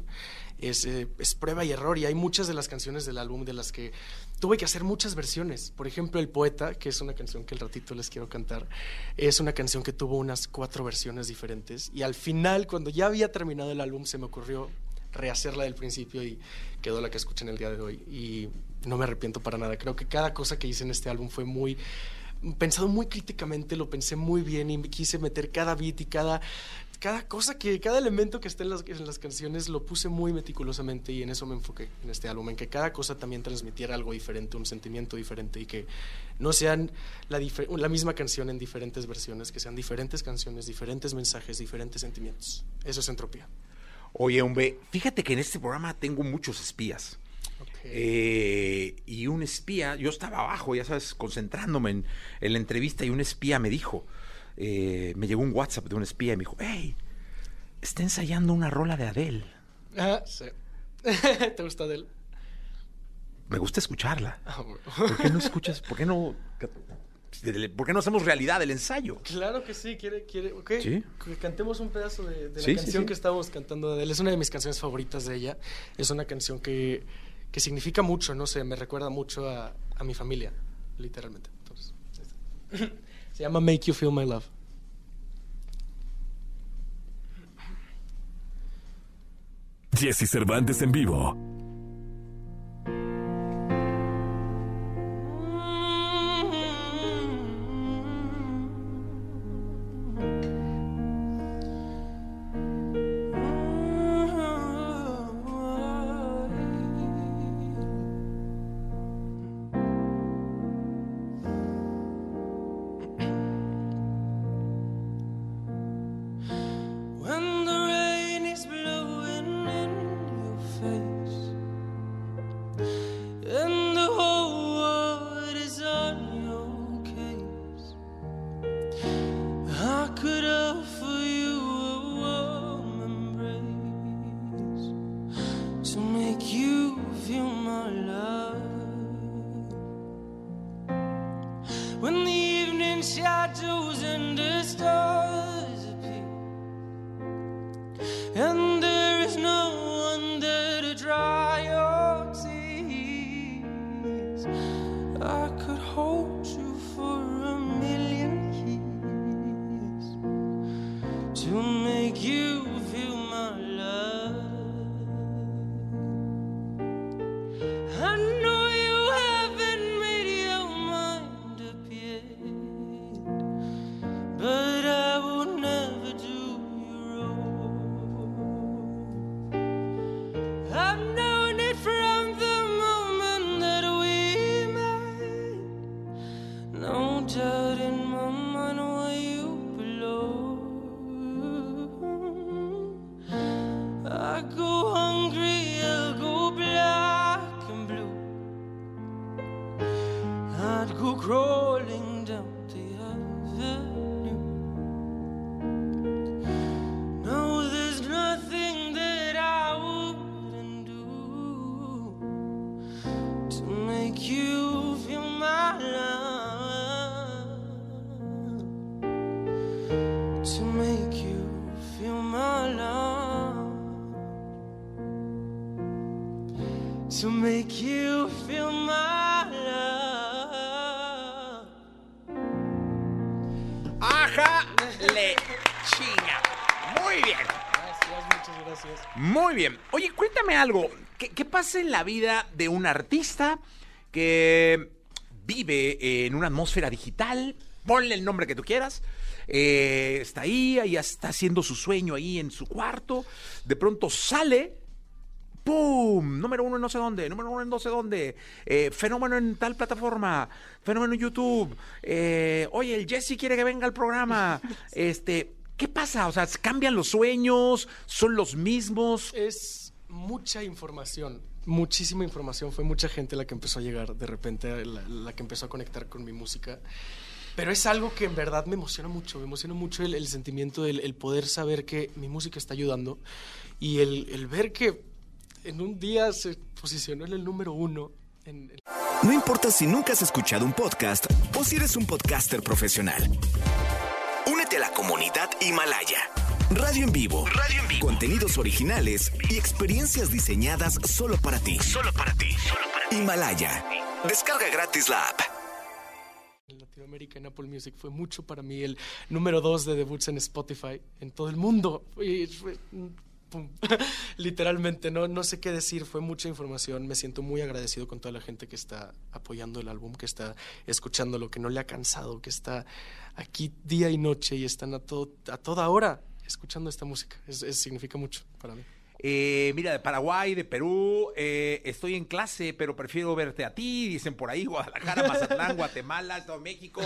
Es, eh, es prueba y error y hay muchas de las canciones del álbum de las que tuve que hacer muchas versiones. Por ejemplo, El Poeta, que es una canción que el ratito les quiero cantar, es una canción que tuvo unas cuatro versiones diferentes y al final, cuando ya había terminado el álbum, se me ocurrió rehacerla del principio y quedó la que escuchen el día de hoy. Y no me arrepiento para nada. Creo que cada cosa que hice en este álbum fue muy pensado muy críticamente, lo pensé muy bien y me quise meter cada beat y cada, cada cosa que, cada elemento que está en las, en las canciones lo puse muy meticulosamente y en eso me enfoqué en este álbum, en que cada cosa también transmitiera algo diferente, un sentimiento diferente y que no sean la, la misma canción en diferentes versiones, que sean diferentes canciones, diferentes mensajes, diferentes sentimientos. Eso es entropía. Oye, hombre, fíjate que en este programa tengo muchos espías. Eh, y un espía, yo estaba abajo, ya sabes, concentrándome en, en la entrevista y un espía me dijo, eh, me llegó un WhatsApp de un espía y me dijo, hey, está ensayando una rola de Adele. Ah, sí. ¿Te gusta de él? Me gusta escucharla. Ah, bueno. ¿Por qué no escuchas? ¿Por qué no, por qué no hacemos realidad el ensayo? Claro que sí, quiere, quiere, ok. Sí. Que cantemos un pedazo de, la sí, canción sí. que estábamos cantando de él. Es una de mis canciones favoritas de ella. Es una canción que, que significa mucho, no sé, me recuerda mucho a, a mi familia, literalmente. Entonces, ahí está. se llama Make You Feel My Love. Jesse Cervantes en vivo. ¿Qué, qué pasa en la vida de un artista que vive en una atmósfera digital? Ponle el nombre que tú quieras. eh, está ahí, ahí está haciendo su sueño ahí en su cuarto. De pronto sale. ¡Pum! Número uno en no sé dónde, número uno en no sé dónde, eh, fenómeno en tal plataforma, fenómeno en YouTube. eh, oye, el Jesse quiere que venga al programa. Este, ¿qué pasa? O sea, ¿cambian los sueños? ¿Son los mismos? Es mucha información, muchísima información. Fue mucha gente la que empezó a llegar de repente, la, que empezó a conectar con mi música. Pero es algo que en verdad me emociona mucho, me emociona mucho el, sentimiento del el poder saber que mi música está ayudando y el, el ver que en un día se posicionó en el número uno. En, en- No importa si nunca has escuchado un podcast o si eres un podcaster profesional. Únete a la comunidad Himalaya. Radio en vivo. Radio en vivo. Contenidos originales y experiencias diseñadas solo para ti. Solo para ti. Himalaya. Descarga gratis la app. Latinoamérica, en Apple Music, fue mucho para mí el número dos de debuts en Spotify en todo el mundo. Y fue- pum. Literalmente, no, no sé qué decir, fue mucha información. Me siento muy agradecido con toda la gente que está apoyando el álbum, que está escuchándolo, que no le ha cansado, que está aquí día y noche y están a, todo, a toda hora escuchando esta música. Es- es- significa mucho para mí. Eh, mira, de Paraguay, de Perú, eh, estoy en clase, pero prefiero verte a ti, dicen por ahí, Guadalajara, Mazatlán, Guatemala, de México.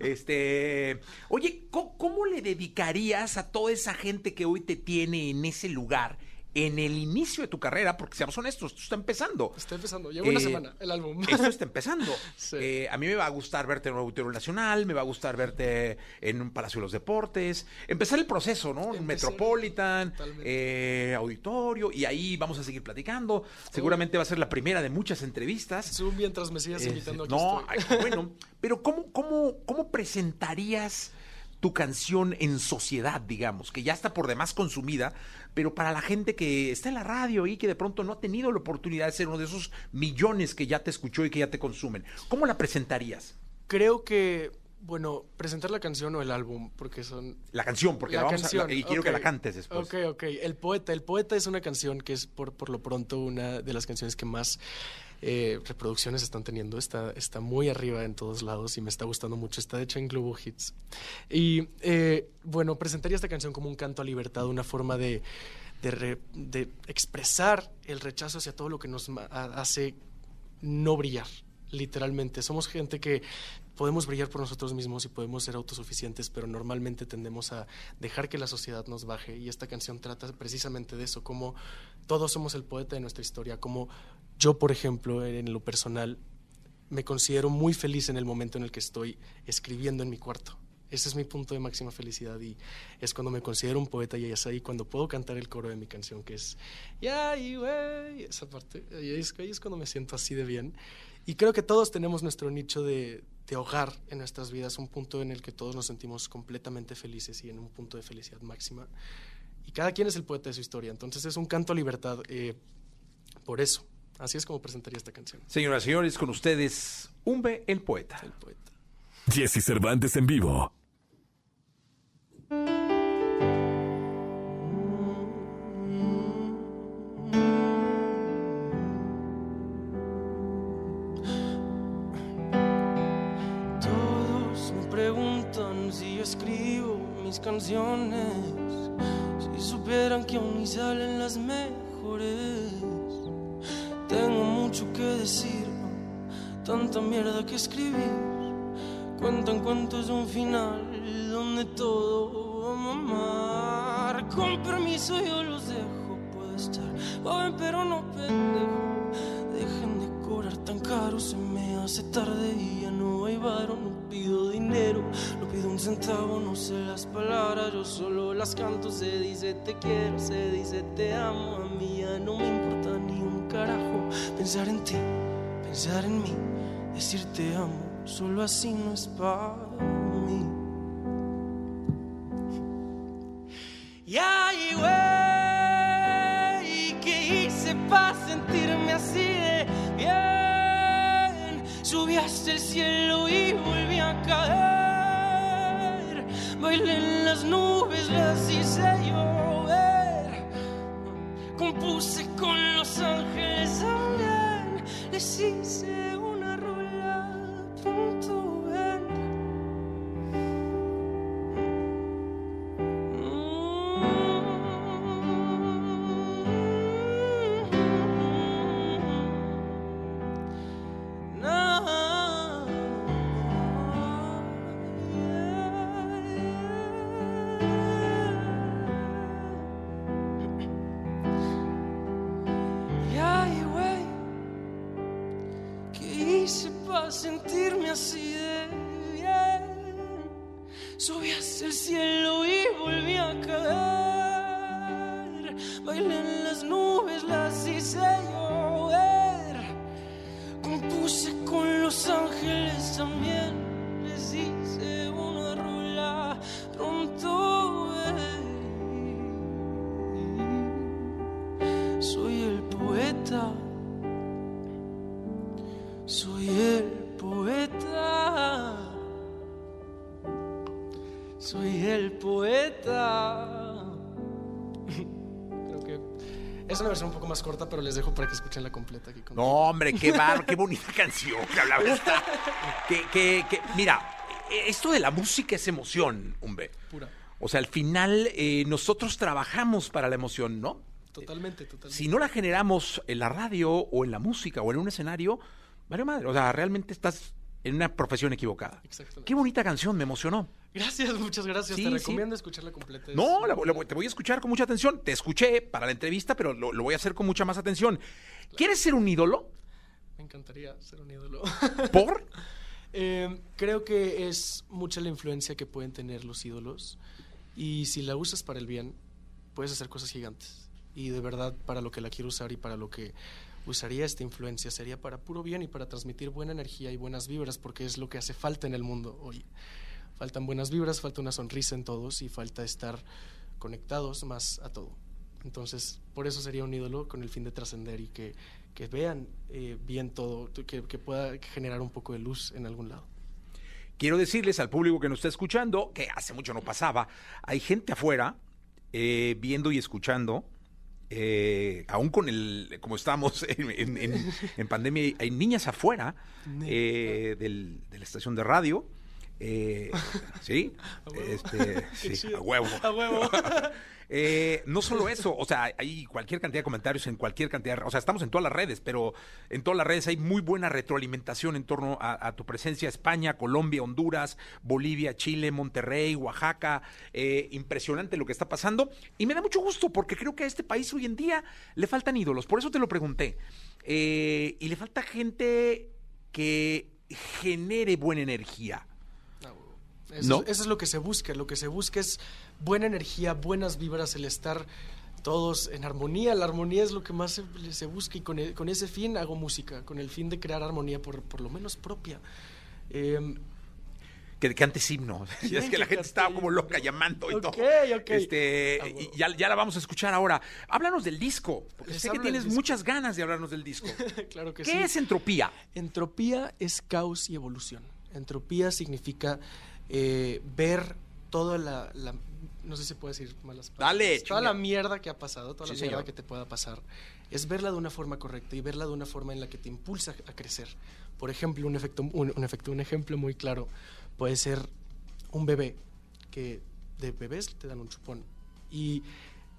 Este, oye, ¿cómo, cómo le dedicarías a toda esa gente que hoy te tiene en ese lugar? En el inicio de tu carrera, porque seamos honestos, esto está empezando. Está empezando, lleva una Eh, semana el álbum. Esto está empezando. Sí. Eh, a mí me va a gustar verte en un auditorio nacional, me va a gustar verte en un Palacio de los Deportes, empezar el proceso, ¿no? Empezar, Metropolitan, eh, auditorio, y ahí vamos a seguir platicando. Seguramente va a ser la primera de muchas entrevistas. Zoom mientras me sigas invitando aquí no, estoy. bueno, pero ¿cómo, cómo, ¿cómo presentarías tu canción en sociedad, digamos, que ya está por demás consumida, pero para la gente que está en la radio y que de pronto no ha tenido la oportunidad de ser uno de esos millones que ya te escuchó y que ya te consumen, ¿cómo la presentarías? Creo que, bueno, presentar la canción o el álbum, porque son... La canción, porque la vamos a- la- y quiero que la cantes después. Ok, ok. El poeta. El poeta es una canción que es, por, por lo pronto, una de las canciones que más eh, reproducciones están teniendo. Está, está muy arriba en todos lados y me está gustando mucho. Está hecha en Globo Hits. Y, eh, bueno, presentaría esta canción como un canto a libertad, una forma de, de, de expresar el rechazo hacia todo lo que nos hace no brillar, literalmente. Somos gente que podemos brillar por nosotros mismos y podemos ser autosuficientes, pero normalmente tendemos a dejar que la sociedad nos baje. Y esta canción trata precisamente de eso, como todos somos el poeta de nuestra historia, como yo, por ejemplo, en lo personal, me considero muy feliz en el momento en el que estoy escribiendo en mi cuarto. Ese es mi punto de máxima felicidad y es cuando me considero un poeta y es ahí cuando puedo cantar el coro de mi canción que es ya y güey, esa parte. Ahí es, ahí es cuando me siento así de bien. Y creo que todos tenemos nuestro nicho de, de hogar en nuestras vidas, un punto en el que todos nos sentimos completamente felices y en un punto de felicidad máxima. Y cada quien es el poeta de su historia, entonces es un canto a libertad. eh, por eso, así es como presentaría esta canción. Señoras y señores, con ustedes, Umbe el poeta. El poeta. Jesse Cervantes en vivo. Canciones, si supieran que aún salen las mejores. Tengo mucho que decir, tanta mierda que escribir. Cuentan cuentos de un final donde todo va a mamar. Con permiso yo los dejo, puedo estar joven pero no pendejo. Dejen de cobrar tan caro, se me hace tarde y ya no hay varo. No pido dinero, pido un centavo, no sé las palabras, yo solo las canto. Se dice te quiero, se dice te amo. A mí ya no me importa ni un carajo pensar en ti, pensar en mí, decir te amo. Solo así no es para mí. Y ay, güey, ¿qué hice para sentirme así de bien? Subí hasta el cielo y volví a caer. Bailé en las nubes, las hice llover. Compuse con los ángeles. Les hice una una versión un poco más corta, pero les dejo para que escuchen la completa aquí. No, hombre, qué bar, qué bonita canción, la verdad. Que, que, que, mira, esto de la música es emoción, hombre. Pura. O sea, al final eh, nosotros trabajamos para la emoción, ¿no? Totalmente, totalmente. Si no la generamos en la radio o en la música o en un escenario, vale madre. O sea, realmente estás en una profesión equivocada. Qué bonita canción, me emocionó. Gracias, muchas gracias. Sí, Te sí. recomiendo escucharla completa. No, la- la- te voy a escuchar con mucha atención. Te escuché para la entrevista, pero lo, lo voy a hacer con mucha más atención. ¿Quieres ser un ídolo? Me encantaría ser un ídolo. ¿Por? Eh, creo que es mucha la influencia que pueden tener los ídolos y si la usas para el bien, puedes hacer cosas gigantes. Y de verdad, para lo que la quiero usar y para lo que usaría esta influencia sería para puro bien y para transmitir buena energía y buenas vibras, porque es lo que hace falta en el mundo hoy. Faltan buenas vibras, falta una sonrisa en todos y falta estar conectados más a todo. Entonces, por eso sería un ídolo con el fin de trascender y que, que vean eh, bien todo, que, que pueda generar un poco de luz en algún lado. Quiero decirles al público que nos está escuchando, que hace mucho no pasaba, hay gente afuera eh, viendo y escuchando, eh, aún con el, como estamos en, en- en- en pandemia, hay niñas afuera eh, del- de la estación de radio. Eh, sí, este, sí, a huevo. A huevo. Eh, no solo eso, o sea, hay cualquier cantidad de comentarios en cualquier cantidad, de- o sea, estamos en todas las redes, pero en todas las redes hay muy buena retroalimentación en torno a, a tu presencia, España, Colombia, Honduras, Bolivia, Chile, Monterrey, Oaxaca, eh, impresionante lo que está pasando y me da mucho gusto porque creo que a este país hoy en día le faltan ídolos, por eso te lo pregunté, y le falta gente que genere buena energía. Eso, ¿No? es, eso es lo que se busca. Lo que se busca es buena energía, buenas vibras, el estar todos en armonía. La armonía es lo que más se, se busca y con, con ese fin hago música, con el fin de crear armonía por, por lo menos propia. Em, Que, que antes himno. Y es que la gente estaba como loca llamando y todo. ok. Este, y ya, ya la vamos a escuchar ahora. Háblanos del disco, porque Les sé que tienes muchas ganas de hablarnos del disco. claro que ¿Qué sí. es entropía? Entropía es caos y evolución. Entropía significa eh, ver toda la, la- No sé si puedo decir malas palabras. Dale, Toda la mierda que ha pasado, toda Sí, la mierda señor. que te pueda pasar, es verla de una forma correcta y verla de una forma en la que te impulsa a crecer. Por ejemplo, un, efecto, un, un efecto, un ejemplo muy claro puede ser un bebé que de bebés te dan un chupón y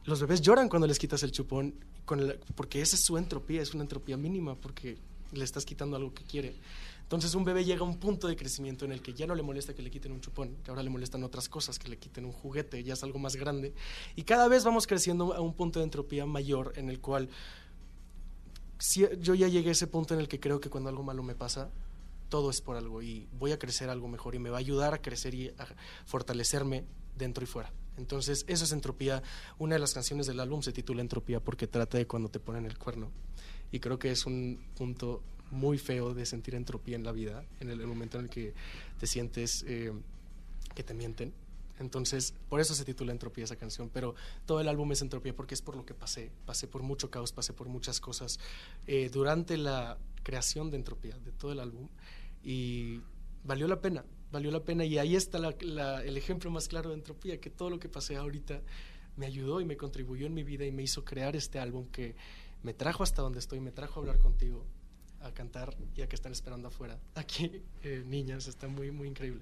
los bebés lloran cuando les quitas el chupón con el- porque esa es su entropía, es una entropía mínima porque le estás quitando algo que quiere. Entonces un bebé llega a un punto de crecimiento en el que ya no le molesta que le quiten un chupón, que ahora le molestan otras cosas, que le quiten un juguete, ya es algo más grande. Y cada vez vamos creciendo a un punto de entropía mayor en el cual si- yo ya llegué a ese punto en el que creo que cuando algo malo me pasa, todo es por algo y voy a crecer algo mejor y me va a ayudar a crecer y a fortalecerme dentro y fuera. Entonces, eso es entropía. Una de las canciones del álbum se titula Entropía porque trata de cuando te ponen el cuerno. Y creo que es un punto muy feo de sentir entropía en la vida, en el, el momento en el que te sientes eh, que te mienten. Entonces, por eso se titula Entropía esa canción, pero todo el álbum es Entropía porque es por lo que pasé. Pasé por mucho caos, pasé por muchas cosas eh, durante la creación de Entropía, de todo el álbum, y valió la pena, valió la pena. Y ahí está la- la- el ejemplo más claro de Entropía, que todo lo que pasé ahorita me ayudó y me contribuyó en mi vida y me hizo crear este álbum que me trajo hasta donde estoy, me trajo a hablar contigo, a cantar y a que están esperando afuera. Aquí, eh, niñas, está muy, muy increíble.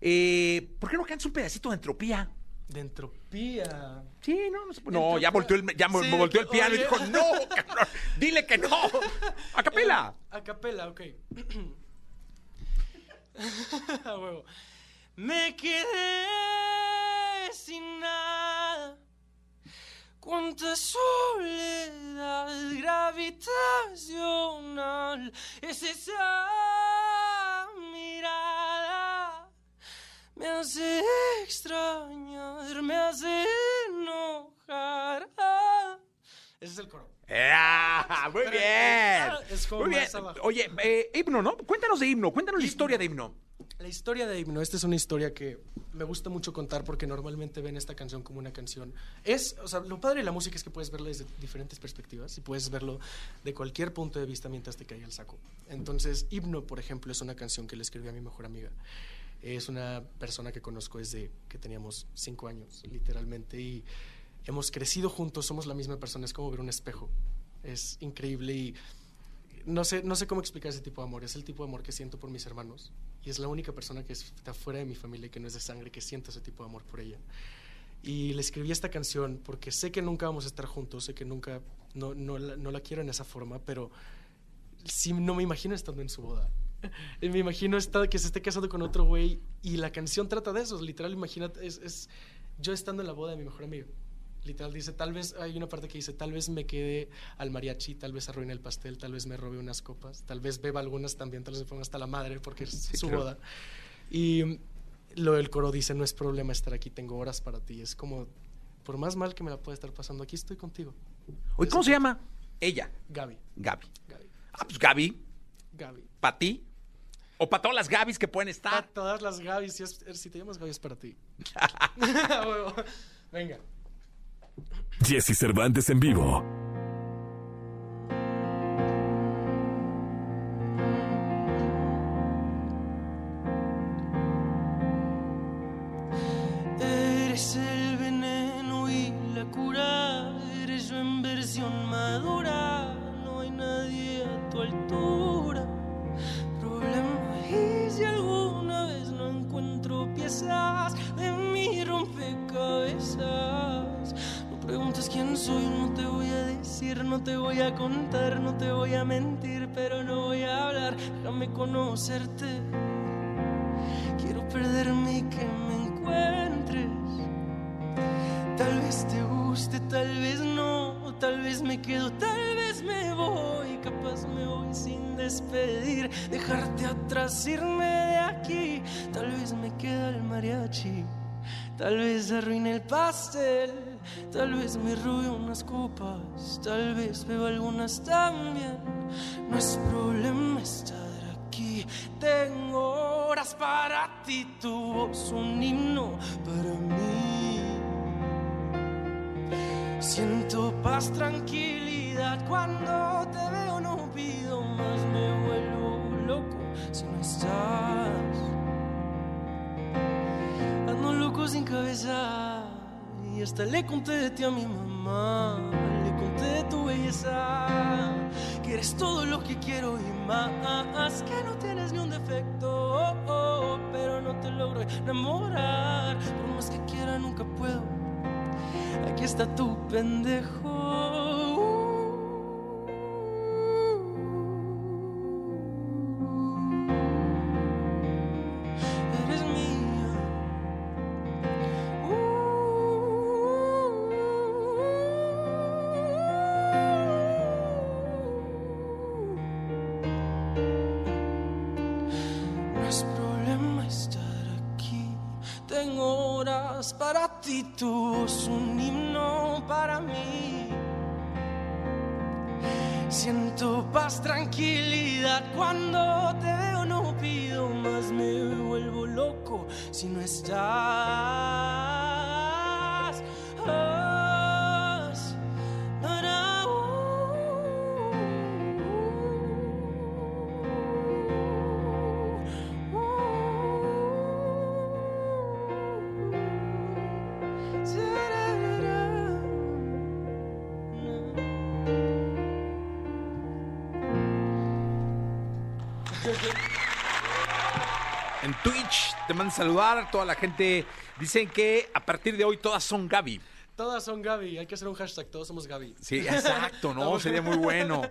Eh, ¿Por qué no cantas un pedacito de entropía? De entropía. Sí, no, no, se- no, ya volteó el, ya Sí, volteó el piano y dijo, no, cabrón, dile que no. A capela. A capela, ok. A huevo. Me quedé sin nada. Cuánta soledad gravitacional es esa mirada. Me hace extrañar, me hace enojar. Ah. Ese es el coro. Ah, muy bien. ah, es como Muy bien. Oye, eh, himno, ¿no? Cuéntanos de himno, cuéntanos la historia de himno. La historia de Himno, esta es una historia que me gusta mucho contar porque normalmente ven esta canción como una canción. Es, o sea, lo padre de la música es que puedes verla desde diferentes perspectivas y puedes verlo de cualquier punto de vista mientras te caiga el saco. Entonces, Himno, por ejemplo, es una canción que le escribí a mi mejor amiga. Es una persona que conozco desde que teníamos cinco años, literalmente, y hemos crecido juntos, somos la misma persona, es como ver un espejo. Es increíble y no sé, no sé cómo explicar ese tipo de amor. Es el tipo de amor que siento por mis hermanos. Y es la única persona que está fuera de mi familia y que no es de sangre que siento ese tipo de amor por ella. Y le escribí esta canción porque sé que nunca vamos a estar juntos, sé que nunca, no, no, la, no la quiero en esa forma, pero sí no me imagino estando en su boda. Me imagino está, que se esté casando con otro güey y la canción trata de eso. Literal, imagínate, es, es yo estando en la boda de mi mejor amigo. Literal dice, tal vez, hay una parte que dice, tal vez me quede al mariachi, tal vez arruine el pastel, tal vez me robe unas copas, tal vez beba algunas también, tal vez me ponga hasta la madre porque es Sí, su claro. boda. Y lo del coro dice, no es problema estar aquí, tengo horas para ti. Es como, por más mal que me la pueda estar pasando, aquí estoy contigo. Oye, ¿cómo se llama? Ella. Gaby. Gaby. Gaby. Ah, pues Gaby, Gaby. ¿para ti? O para todas las Gabys que pueden estar. Para todas las Gabys, si, es- si te llamas Gaby es para ti. Venga. Jesse Cervantes en vivo. Tal vez arruine el pastel, tal vez me robe unas copas, tal vez beba algunas también, no es problema estar aquí, tengo horas para ti, tu voz un himno para mí. Siento paz, tranquilidad cuando te veo, no pido más, me vuelvo loco si no estás. Sin cabeza y hasta le conté de ti a mi mamá, le conté de tu belleza, que eres todo lo que quiero y más, que no tienes ni un defecto, pero no te logro enamorar, por más que quiera nunca puedo. Aquí está tu pendejo. Te mandan saludar toda la gente. Dicen que a partir de hoy todas son Gaby. Todas son Gaby, hay que hacer un hashtag, todos somos Gaby. Sí, exacto, ¿no? Sería muy bueno.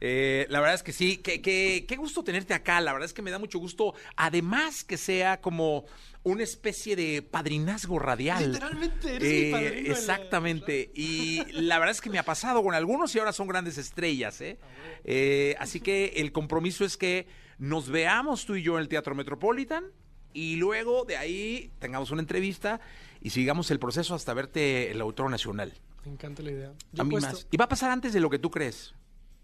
Eh, la verdad es que sí, que, que- qué gusto tenerte acá. La verdad es que me da mucho gusto. Además que sea como una especie de padrinazgo radial. Literalmente, eres mi Eh, padrino la- Exactamente. Y la verdad es que me ha pasado con algunos y ahora son grandes estrellas. ¿eh? Eh, así que el compromiso es que nos veamos tú y yo en el Teatro Metropolitan y luego de ahí tengamos una entrevista y sigamos el proceso hasta verte el Auditorio Nacional. Me encanta la idea. A mí puesto- más. Y va a pasar antes de lo que tú crees.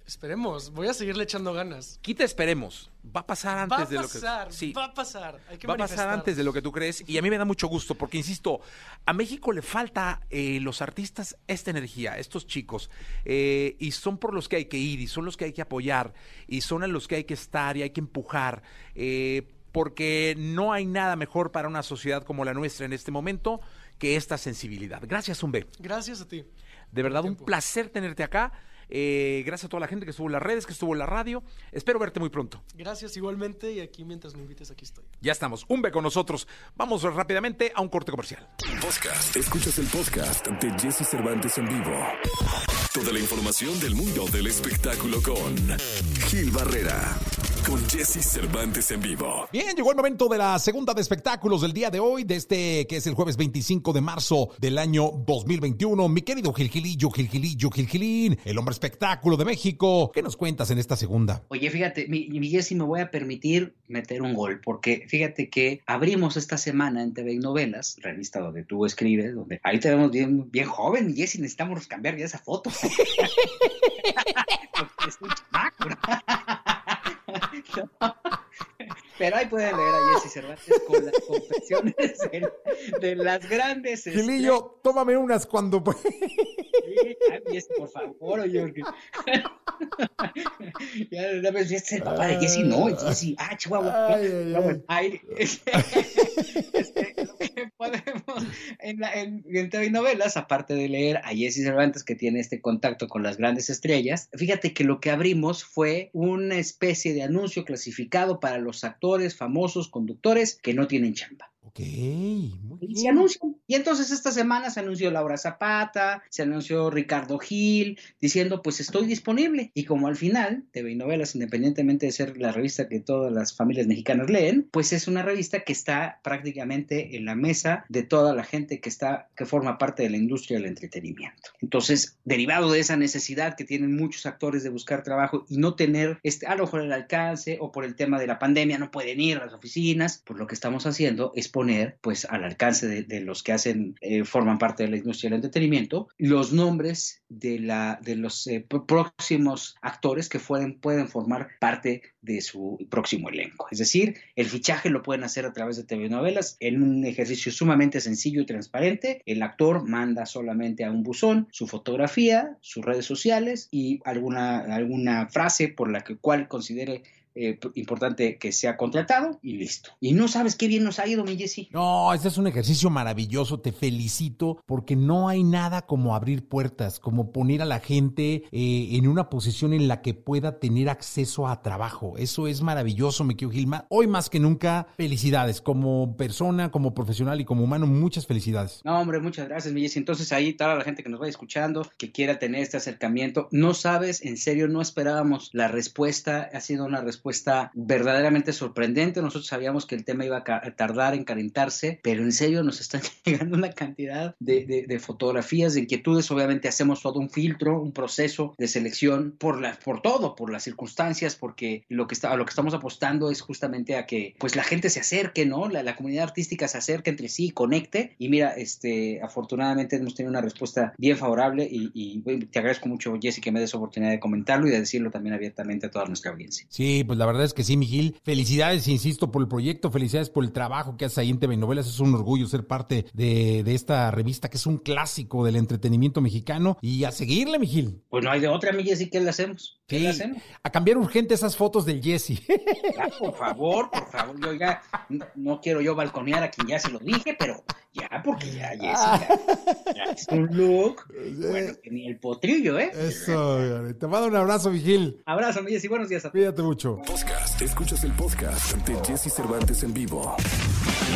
Esperemos, voy a seguirle echando ganas. Quita esperemos. Va a pasar antes va a de lo que. Sí. va a pasar. Hay que Va a pasar antes de lo que tú crees y a mí me da mucho gusto porque, insisto, a México le falta eh, los artistas esta energía, estos chicos, eh, y son por los que hay que ir y son los que hay que apoyar y son a los que hay que estar y hay que empujar, eh, porque no hay nada mejor para una sociedad como la nuestra en este momento que esta sensibilidad. Gracias, Umbe. Gracias a ti. De verdad, un placer tenerte acá. Eh, gracias a toda la gente que estuvo en las redes, que estuvo en la radio. Espero verte muy pronto. Gracias igualmente y aquí mientras me invites aquí estoy. Ya estamos. Un con nosotros. Vamos rápidamente a un corte comercial. Podcast. Escuchas el podcast de Jesse Cervantes en vivo. Toda la información del mundo del espectáculo con Gil Barrera. Con Jesse Cervantes en vivo. Bien, llegó el momento de la segunda de espectáculos del día de hoy, de este que es el jueves 25 de marzo del año 2021. Mi querido Gilgilillo, Gilgilillo, Gilgilín, el hombre espectáculo de México. ¿Qué nos cuentas en esta segunda? Oye, fíjate, mi, mi Jessy, me voy a permitir meter un gol, porque fíjate que abrimos esta semana en TV y Novelas, revista donde tú escribes, donde ahí te vemos bien, bien joven, mi Jessy, necesitamos cambiar ya esa foto. Porque es un chamaco. Pero ahí pueden leer a Jessy Cervantes con las confesiones de, las grandes Gilillo, tómame unas cuando... Sí, ay, Jessy, por favor, oye, porque... ya, ya ves, este es el papá de Jessy, no, es Jessy, ah, chihuahua, Ay, ay, ay. ay, este, podemos en, la, en, en TV y novelas, aparte de leer a Jessy Cervantes, que tiene este contacto con las grandes estrellas, fíjate que lo que abrimos fue una especie de anuncio clasificado para los actores, famosos, conductores que no tienen chamba. Ok, muy Y se bien. anuncian. Y entonces esta semana se anunció Laura Zapata, se anunció Ricardo Gil, diciendo pues estoy disponible. Y como al final, TV y Novelas, independientemente de ser la revista que todas las familias mexicanas leen, pues es una revista que está prácticamente en la mesa de toda la gente que está, que forma parte de la industria del entretenimiento. Entonces, derivado de esa necesidad que tienen muchos actores de buscar trabajo y no tener este, a lo mejor el alcance o por el tema de la pandemia no pueden ir a las oficinas, pues lo que estamos haciendo es poner pues al alcance de, los que hacen, eh, forman parte de la industria del entretenimiento, los nombres de, la, de los eh, pr- próximos actores que pueden, formar parte de su próximo elenco. Es decir, el fichaje lo pueden hacer a través de TV novelas en un ejercicio sumamente sencillo y transparente. El actor manda solamente a un buzón su fotografía, sus redes sociales y alguna, alguna frase por la que, cual considere eh, importante que sea contratado y listo. Y no sabes qué bien nos ha ido, mi Jessy. No, este es un ejercicio maravilloso, te felicito, porque no hay nada como abrir puertas, como poner a la gente eh, en una posición en la que pueda tener acceso a trabajo. Eso es maravilloso, me quiero Gilma. Hoy más que nunca, felicidades como persona, como profesional y como humano, muchas felicidades. No, hombre, muchas gracias, mi Jessy. Entonces ahí toda la gente que nos vaya escuchando, que quiera tener este acercamiento, no sabes, en serio, no esperábamos la respuesta, ha sido una respuesta verdaderamente sorprendente. Nosotros sabíamos que el tema iba a tardar en calentarse, pero en serio nos están llegando una cantidad de, de- de fotografías, de inquietudes. Obviamente hacemos todo un filtro, un proceso de selección por, la, por todo, por las circunstancias, porque lo que, está, a lo que estamos apostando es justamente a que pues la gente se acerque, ¿no? La, la comunidad artística se acerque entre sí, conecte. Y mira, este, afortunadamente hemos tenido una respuesta bien favorable y, y, te agradezco mucho, Jessy, que me des oportunidad de comentarlo y de decirlo también abiertamente a toda nuestra audiencia. Sí, pues la verdad es que sí, Miguel. Felicidades, insisto, por el proyecto, felicidades por el trabajo que haces ahí en TV Novelas. Es un orgullo ser parte de, de esta revista que es un clásico del entretenimiento mexicano. Y a seguirle, Miguel. Pues no hay de otra, mi Jessy, ¿qué le hacemos? ¿Qué Sí, le hacemos? a cambiar urgente esas fotos del Jesse. Ya, por favor, por favor, yo ya no, no quiero yo balconear a quien ya se lo dije, pero ya, porque ya, Jessy, ya, ya es un look, bueno, que ni el potrillo, ¿eh? Eso, te mando un abrazo, Miguel. Abrazo, mi Jessy, buenos días a todos. Cuídate mucho. Podcast. Escuchas el podcast de Jesse Cervantes en vivo.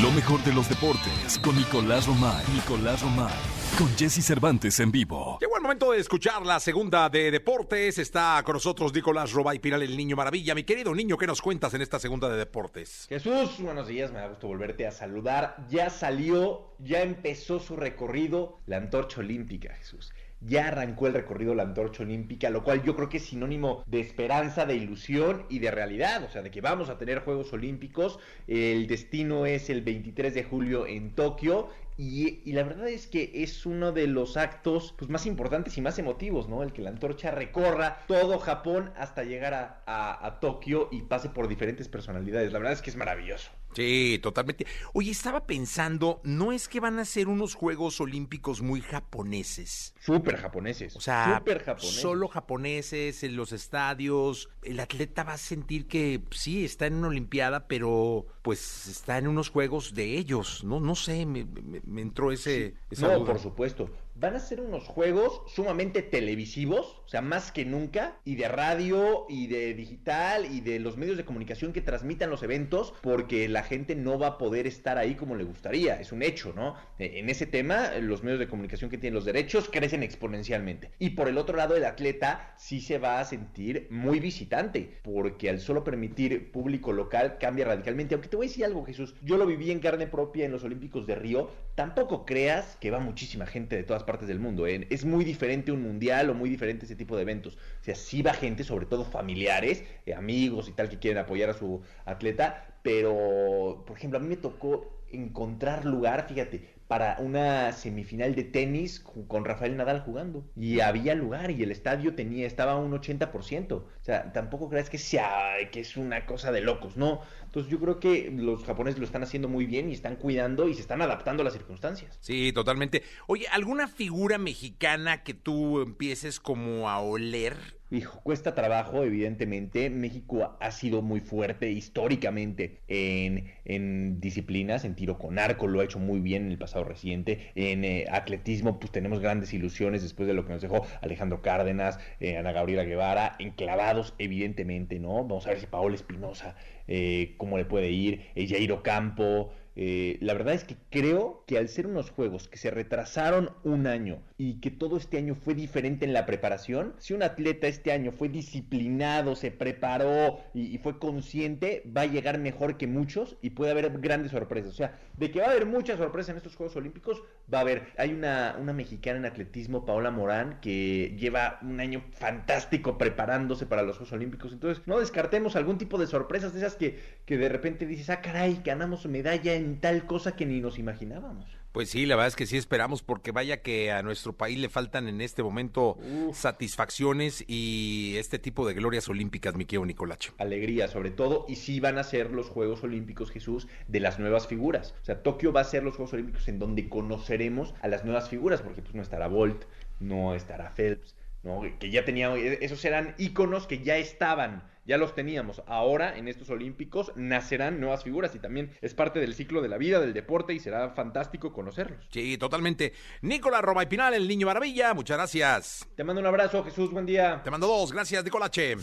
Lo mejor de los deportes con Nicolás Romay. Nicolás Romay. Con Jesse Cervantes en vivo. Llegó el momento de escuchar la segunda de deportes. Está con nosotros Nicolás Robay Piral, el niño maravilla. Mi querido niño, ¿qué nos cuentas en esta segunda de deportes? Jesús, buenos días, me da gusto volverte a saludar. Ya salió, ya empezó su recorrido la antorcha olímpica, Jesús. Ya arrancó el recorrido la antorcha olímpica, lo cual yo creo que es sinónimo de esperanza, de ilusión y de realidad, o sea, de que vamos a tener Juegos Olímpicos. El destino es el 23 de julio en Tokio y, la verdad es que es uno de los actos pues, más importantes y más emotivos, ¿no? El que la antorcha recorra todo Japón hasta llegar a, a Tokio y pase por diferentes personalidades. La verdad es que es maravilloso. Sí, totalmente. Oye, estaba pensando, no es que van a ser unos Juegos Olímpicos muy japoneses. Súper japoneses. O sea, súper japoneses. solo japoneses en los estadios. El atleta va a sentir que sí, está en una Olimpiada, pero pues está en unos Juegos de ellos. No, no sé, me, me, me entró ese... Sí. no, duda. por supuesto van a ser unos juegos sumamente televisivos, o sea, más que nunca, y de radio, y de digital, y de los medios de comunicación que transmitan los eventos, porque la gente no va a poder estar ahí como le gustaría, es un hecho, ¿no? En ese tema, los medios de comunicación que tienen los derechos crecen exponencialmente. Y por el otro lado, el atleta sí se va a sentir muy visitante, porque al solo permitir público local cambia radicalmente. Aunque te voy a decir algo, Jesús, yo lo viví en carne propia en los Olímpicos de Río, tampoco creas que va muchísima gente de todas partes del mundo. ¿eh? Es muy diferente un mundial o muy diferente ese tipo de eventos. O sea, sí va gente, sobre todo familiares, eh, amigos y tal, que quieren apoyar a su atleta, pero, por ejemplo, a mí me tocó encontrar lugar, fíjate, para una semifinal de tenis con Rafael Nadal jugando. Y había lugar y el estadio tenía, estaba a un 80%. O sea, tampoco creas que sea, que es una cosa de locos, no. Entonces yo creo que los japoneses lo están haciendo muy bien y están cuidando y se están adaptando a las circunstancias. Sí, totalmente. Oye, ¿alguna figura mexicana que tú empieces como a oler? Cuesta trabajo, evidentemente. México ha sido muy fuerte históricamente en, en, disciplinas, en tiro con arco, lo ha hecho muy bien en el pasado reciente. En eh, atletismo, pues tenemos grandes ilusiones después de lo que nos dejó Alejandro Cárdenas, eh, Ana Gabriela Guevara, enclavados, evidentemente, ¿no? Vamos a ver si Paola Espinosa, eh, cómo le puede ir, eh, Jairo Campo. Eh, la verdad es que creo que al ser unos juegos que se retrasaron un año y que todo este año fue diferente en la preparación, si un atleta este año fue disciplinado, se preparó y, fue consciente, va a llegar mejor que muchos y puede haber grandes sorpresas. O sea, de que va a haber muchas sorpresas en estos Juegos Olímpicos, va a haber. Hay una, una mexicana en atletismo, Paola Morán, que lleva un año fantástico preparándose para los Juegos Olímpicos. Entonces, no descartemos algún tipo de sorpresas de esas que, que de repente dices, ah, caray, ganamos medalla en tal cosa que ni nos imaginábamos. Pues sí, la verdad es que sí esperamos porque vaya que a nuestro país le faltan en este momento Uf. satisfacciones y este tipo de glorias olímpicas, mi querido Nicolacho. Alegría sobre todo y sí van a ser los Juegos Olímpicos, Jesús, de las nuevas figuras. O sea, Tokio va a ser los Juegos Olímpicos en donde conoceremos a las nuevas figuras porque pues no estará Bolt, no estará Phelps, ¿no? que ya teníamos, esos eran íconos que ya estaban ya los teníamos. Ahora, en estos Olímpicos, nacerán nuevas figuras y también es parte del ciclo de la vida, del deporte y será fantástico conocerlos. Sí, totalmente. Nicolás Roma y Pinal, el niño maravilla, muchas gracias. Te mando un abrazo, Jesús, buen día. Te mando dos, gracias, Nicolache.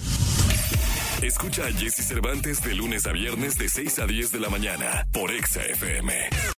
Escucha a Jesse Cervantes de lunes a viernes de 6 a 10 de la mañana por Exa FM.